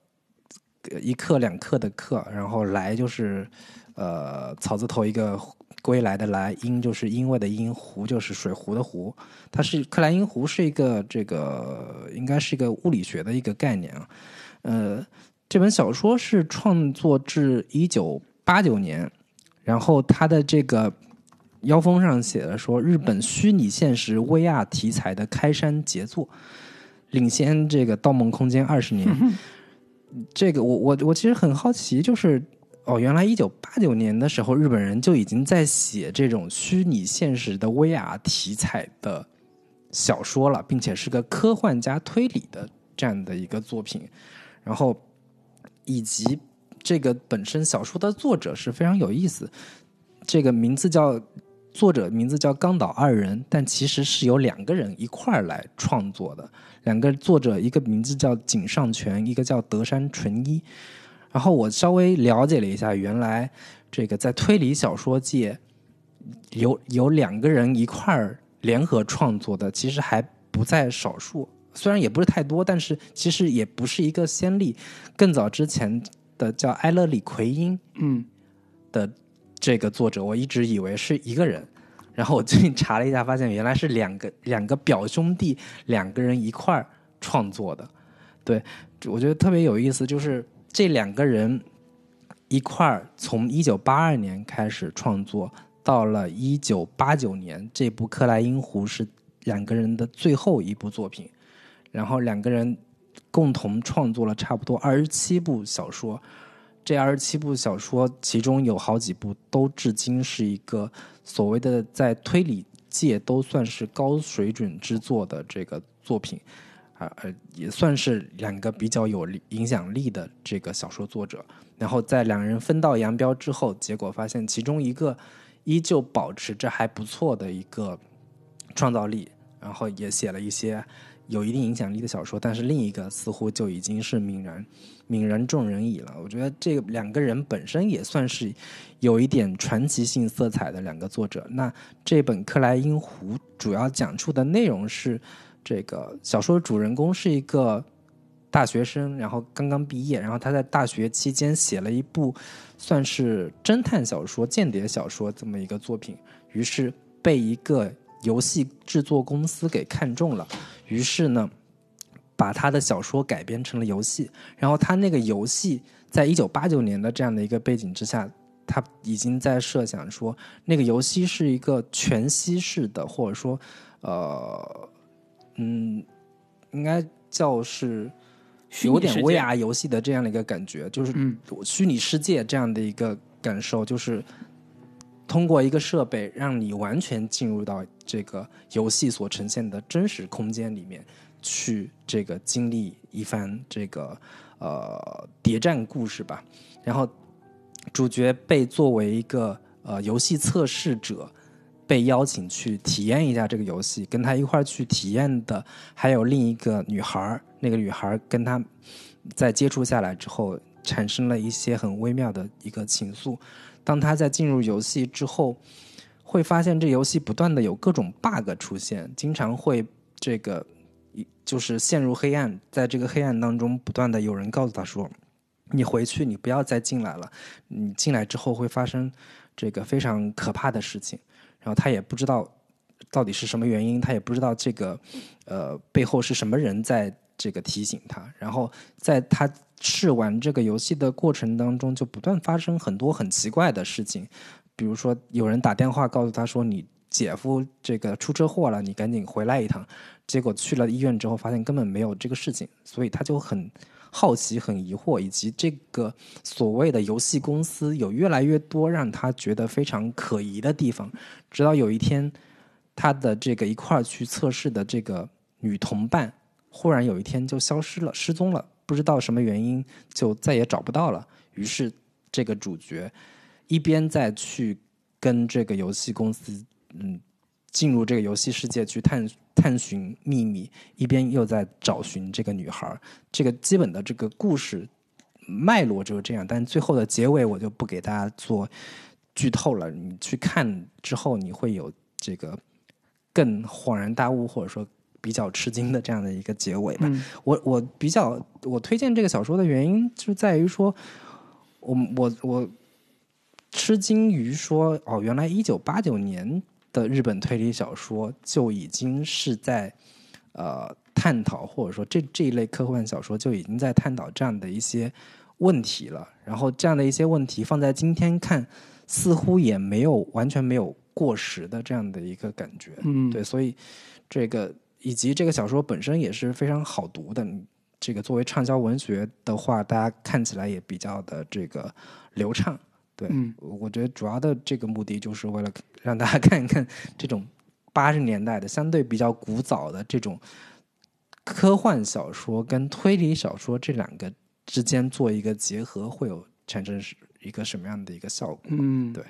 呃一克两克的克，然后来就是呃草字头一个归来的来，因就是因为的因，湖就是水湖的湖。它是克莱因湖是一个这个应该是一个物理学的一个概念啊。呃，这本小说是创作至一九八九年，然后它的这个腰封上写了说日本虚拟现实 VR 题材的开山杰作，领先这个《盗梦空间》二十年。[LAUGHS] 这个我我我其实很好奇，就是哦，原来一九八九年的时候，日本人就已经在写这种虚拟现实的 VR 题材的小说了，并且是个科幻加推理的这样的一个作品。然后以及这个本身小说的作者是非常有意思，这个名字叫作者名字叫冈岛二人，但其实是由两个人一块儿来创作的。两个作者，一个名字叫井上泉，一个叫德山纯一。然后我稍微了解了一下，原来这个在推理小说界有有两个人一块儿联合创作的，其实还不在少数。虽然也不是太多，但是其实也不是一个先例。更早之前的叫埃勒里奎因嗯的这个作者，我一直以为是一个人，然后我最近查了一下，发现原来是两个两个表兄弟两个人一块儿创作的。对，我觉得特别有意思，就是这两个人一块儿从一九八二年开始创作，到了一九八九年，这部《克莱因湖》是两个人的最后一部作品，然后两个人共同创作了差不多二十七部小说。这二十七部小说，其中有好几部都至今是一个所谓的在推理界都算是高水准之作的这个作品，呃，也算是两个比较有影响力的这个小说作者。然后在两人分道扬镳之后，结果发现其中一个依旧保持着还不错的一个创造力，然后也写了一些有一定影响力的小说，但是另一个似乎就已经是泯然泯然众人矣了。我觉得这两个人本身也算是有一点传奇性色彩的两个作者。那这本《克莱因湖》主要讲述的内容是，这个小说主人公是一个大学生，然后刚刚毕业，然后他在大学期间写了一部算是侦探小说、间谍小说这么一个作品，于是被一个游戏制作公司给看中了，于是呢，把他的小说改编成了游戏。然后他那个游戏在一九八九年的这样的一个背景之下，他已经在设想说，那个游戏是一个全息式的，或者说，呃，嗯，应该叫是有点 VR 游戏的这样的一个感觉，就是虚拟世界这样的一个感受，就是通过一个设备让你完全进入到。这个游戏所呈现的真实空间里面，去这个经历一番这个呃谍战故事吧。然后主角被作为一个呃游戏测试者，被邀请去体验一下这个游戏。跟他一块儿去体验的还有另一个女孩儿。那个女孩儿跟他在接触下来之后，产生了一些很微妙的一个情愫。当他在进入游戏之后。会发现这游戏不断的有各种 bug 出现，经常会这个就是陷入黑暗，在这个黑暗当中不断的有人告诉他说：“你回去，你不要再进来了。你进来之后会发生这个非常可怕的事情。”然后他也不知道到底是什么原因，他也不知道这个呃背后是什么人在这个提醒他。然后在他试玩这个游戏的过程当中，就不断发生很多很奇怪的事情。比如说，有人打电话告诉他说：“你姐夫这个出车祸了，你赶紧回来一趟。”结果去了医院之后，发现根本没有这个事情，所以他就很好奇、很疑惑，以及这个所谓的游戏公司有越来越多让他觉得非常可疑的地方。直到有一天，他的这个一块儿去测试的这个女同伴，忽然有一天就消失了、失踪了，不知道什么原因，就再也找不到了。于是，这个主角。一边在去跟这个游戏公司，嗯，进入这个游戏世界去探探寻秘密，一边又在找寻这个女孩。这个基本的这个故事脉络就是这样，但最后的结尾我就不给大家做剧透了。你去看之后，你会有这个更恍然大悟，或者说比较吃惊的这样的一个结尾吧。我我比较我推荐这个小说的原因就在于说，我我我。吃惊于说哦，原来一九八九年的日本推理小说就已经是在呃探讨，或者说这这一类科幻小说就已经在探讨这样的一些问题了。然后这样的一些问题放在今天看，似乎也没有完全没有过时的这样的一个感觉。嗯，对，所以这个以及这个小说本身也是非常好读的。这个作为畅销文学的话，大家看起来也比较的这个流畅。对，我觉得主要的这个目的就是为了让大家 [LAUGHS] 看一看这种八十年代的相对比较古早的这种科幻小说跟推理小说这两个之间做一个结合，会有产生是一个什么样的一个效果？嗯，对，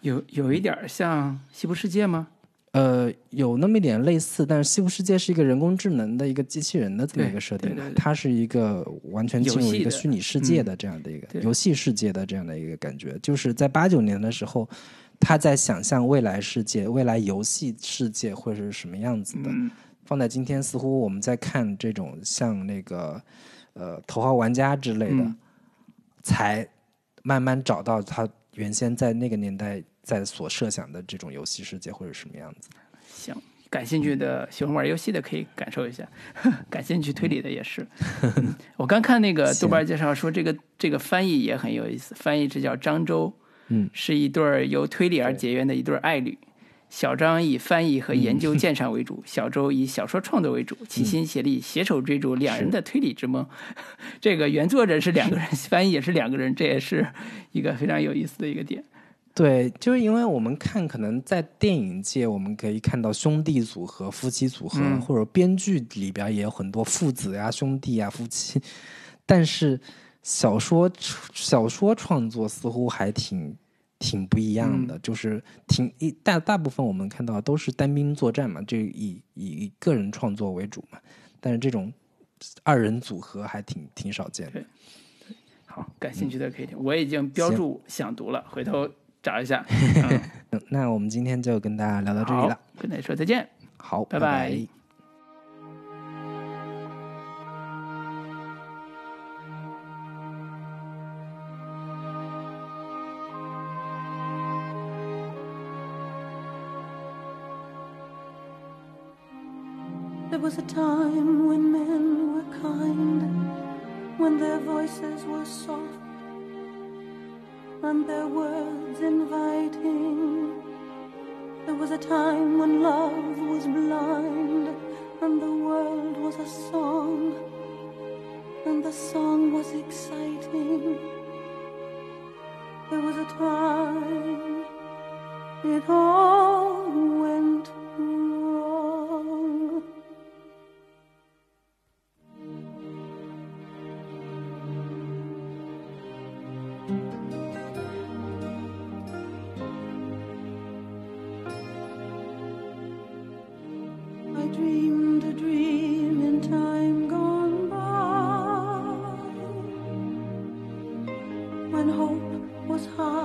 有有一点像《西部世界》吗？呃，有那么一点类似，但是《西部世界》是一个人工智能的一个机器人的这么一个设定，它是一个完全进入一个虚拟世界的这样的一个游戏世界的这样的一个感觉。就是在八九年的时候，他在想象未来世界、未来游戏世界会是什么样子的。放在今天，似乎我们在看这种像那个呃《头号玩家》之类的，才慢慢找到他原先在那个年代。在所设想的这种游戏世界会是什么样子？行，感兴趣的喜欢玩游戏的可以感受一下，[LAUGHS] 感兴趣推理的也是。[LAUGHS] 我刚看那个豆瓣介绍说，这个这个翻译也很有意思，翻译这叫张周，嗯，是一对由推理而结缘的一对爱侣。小张以翻译和研究鉴 [LAUGHS] 赏为主，小周以小说创作为主，齐心协力，携手追逐两人的推理之梦。这个原作者是两个人，翻译也是两个人，这也是一个非常有意思的一个点。对，就是因为我们看，可能在电影界，我们可以看到兄弟组合、夫妻组合，或者编剧里边也有很多父子呀、兄弟呀、夫妻。但是小说小说创作似乎还挺挺不一样的，就是挺一大大部分我们看到都是单兵作战嘛，就以以个人创作为主嘛，但是这种二人组合还挺挺少见的。好，感兴趣的可以听，我已经标注想读了，回头找一下。嗯，那我们今天就跟大家聊到这里了，跟大家说再见。好，拜拜。There was a time when men were kind, when their voices were soft, and their words inviting. There was a time when love was blind, and the world was a song, and the song was exciting. There was a time it all went those hearts.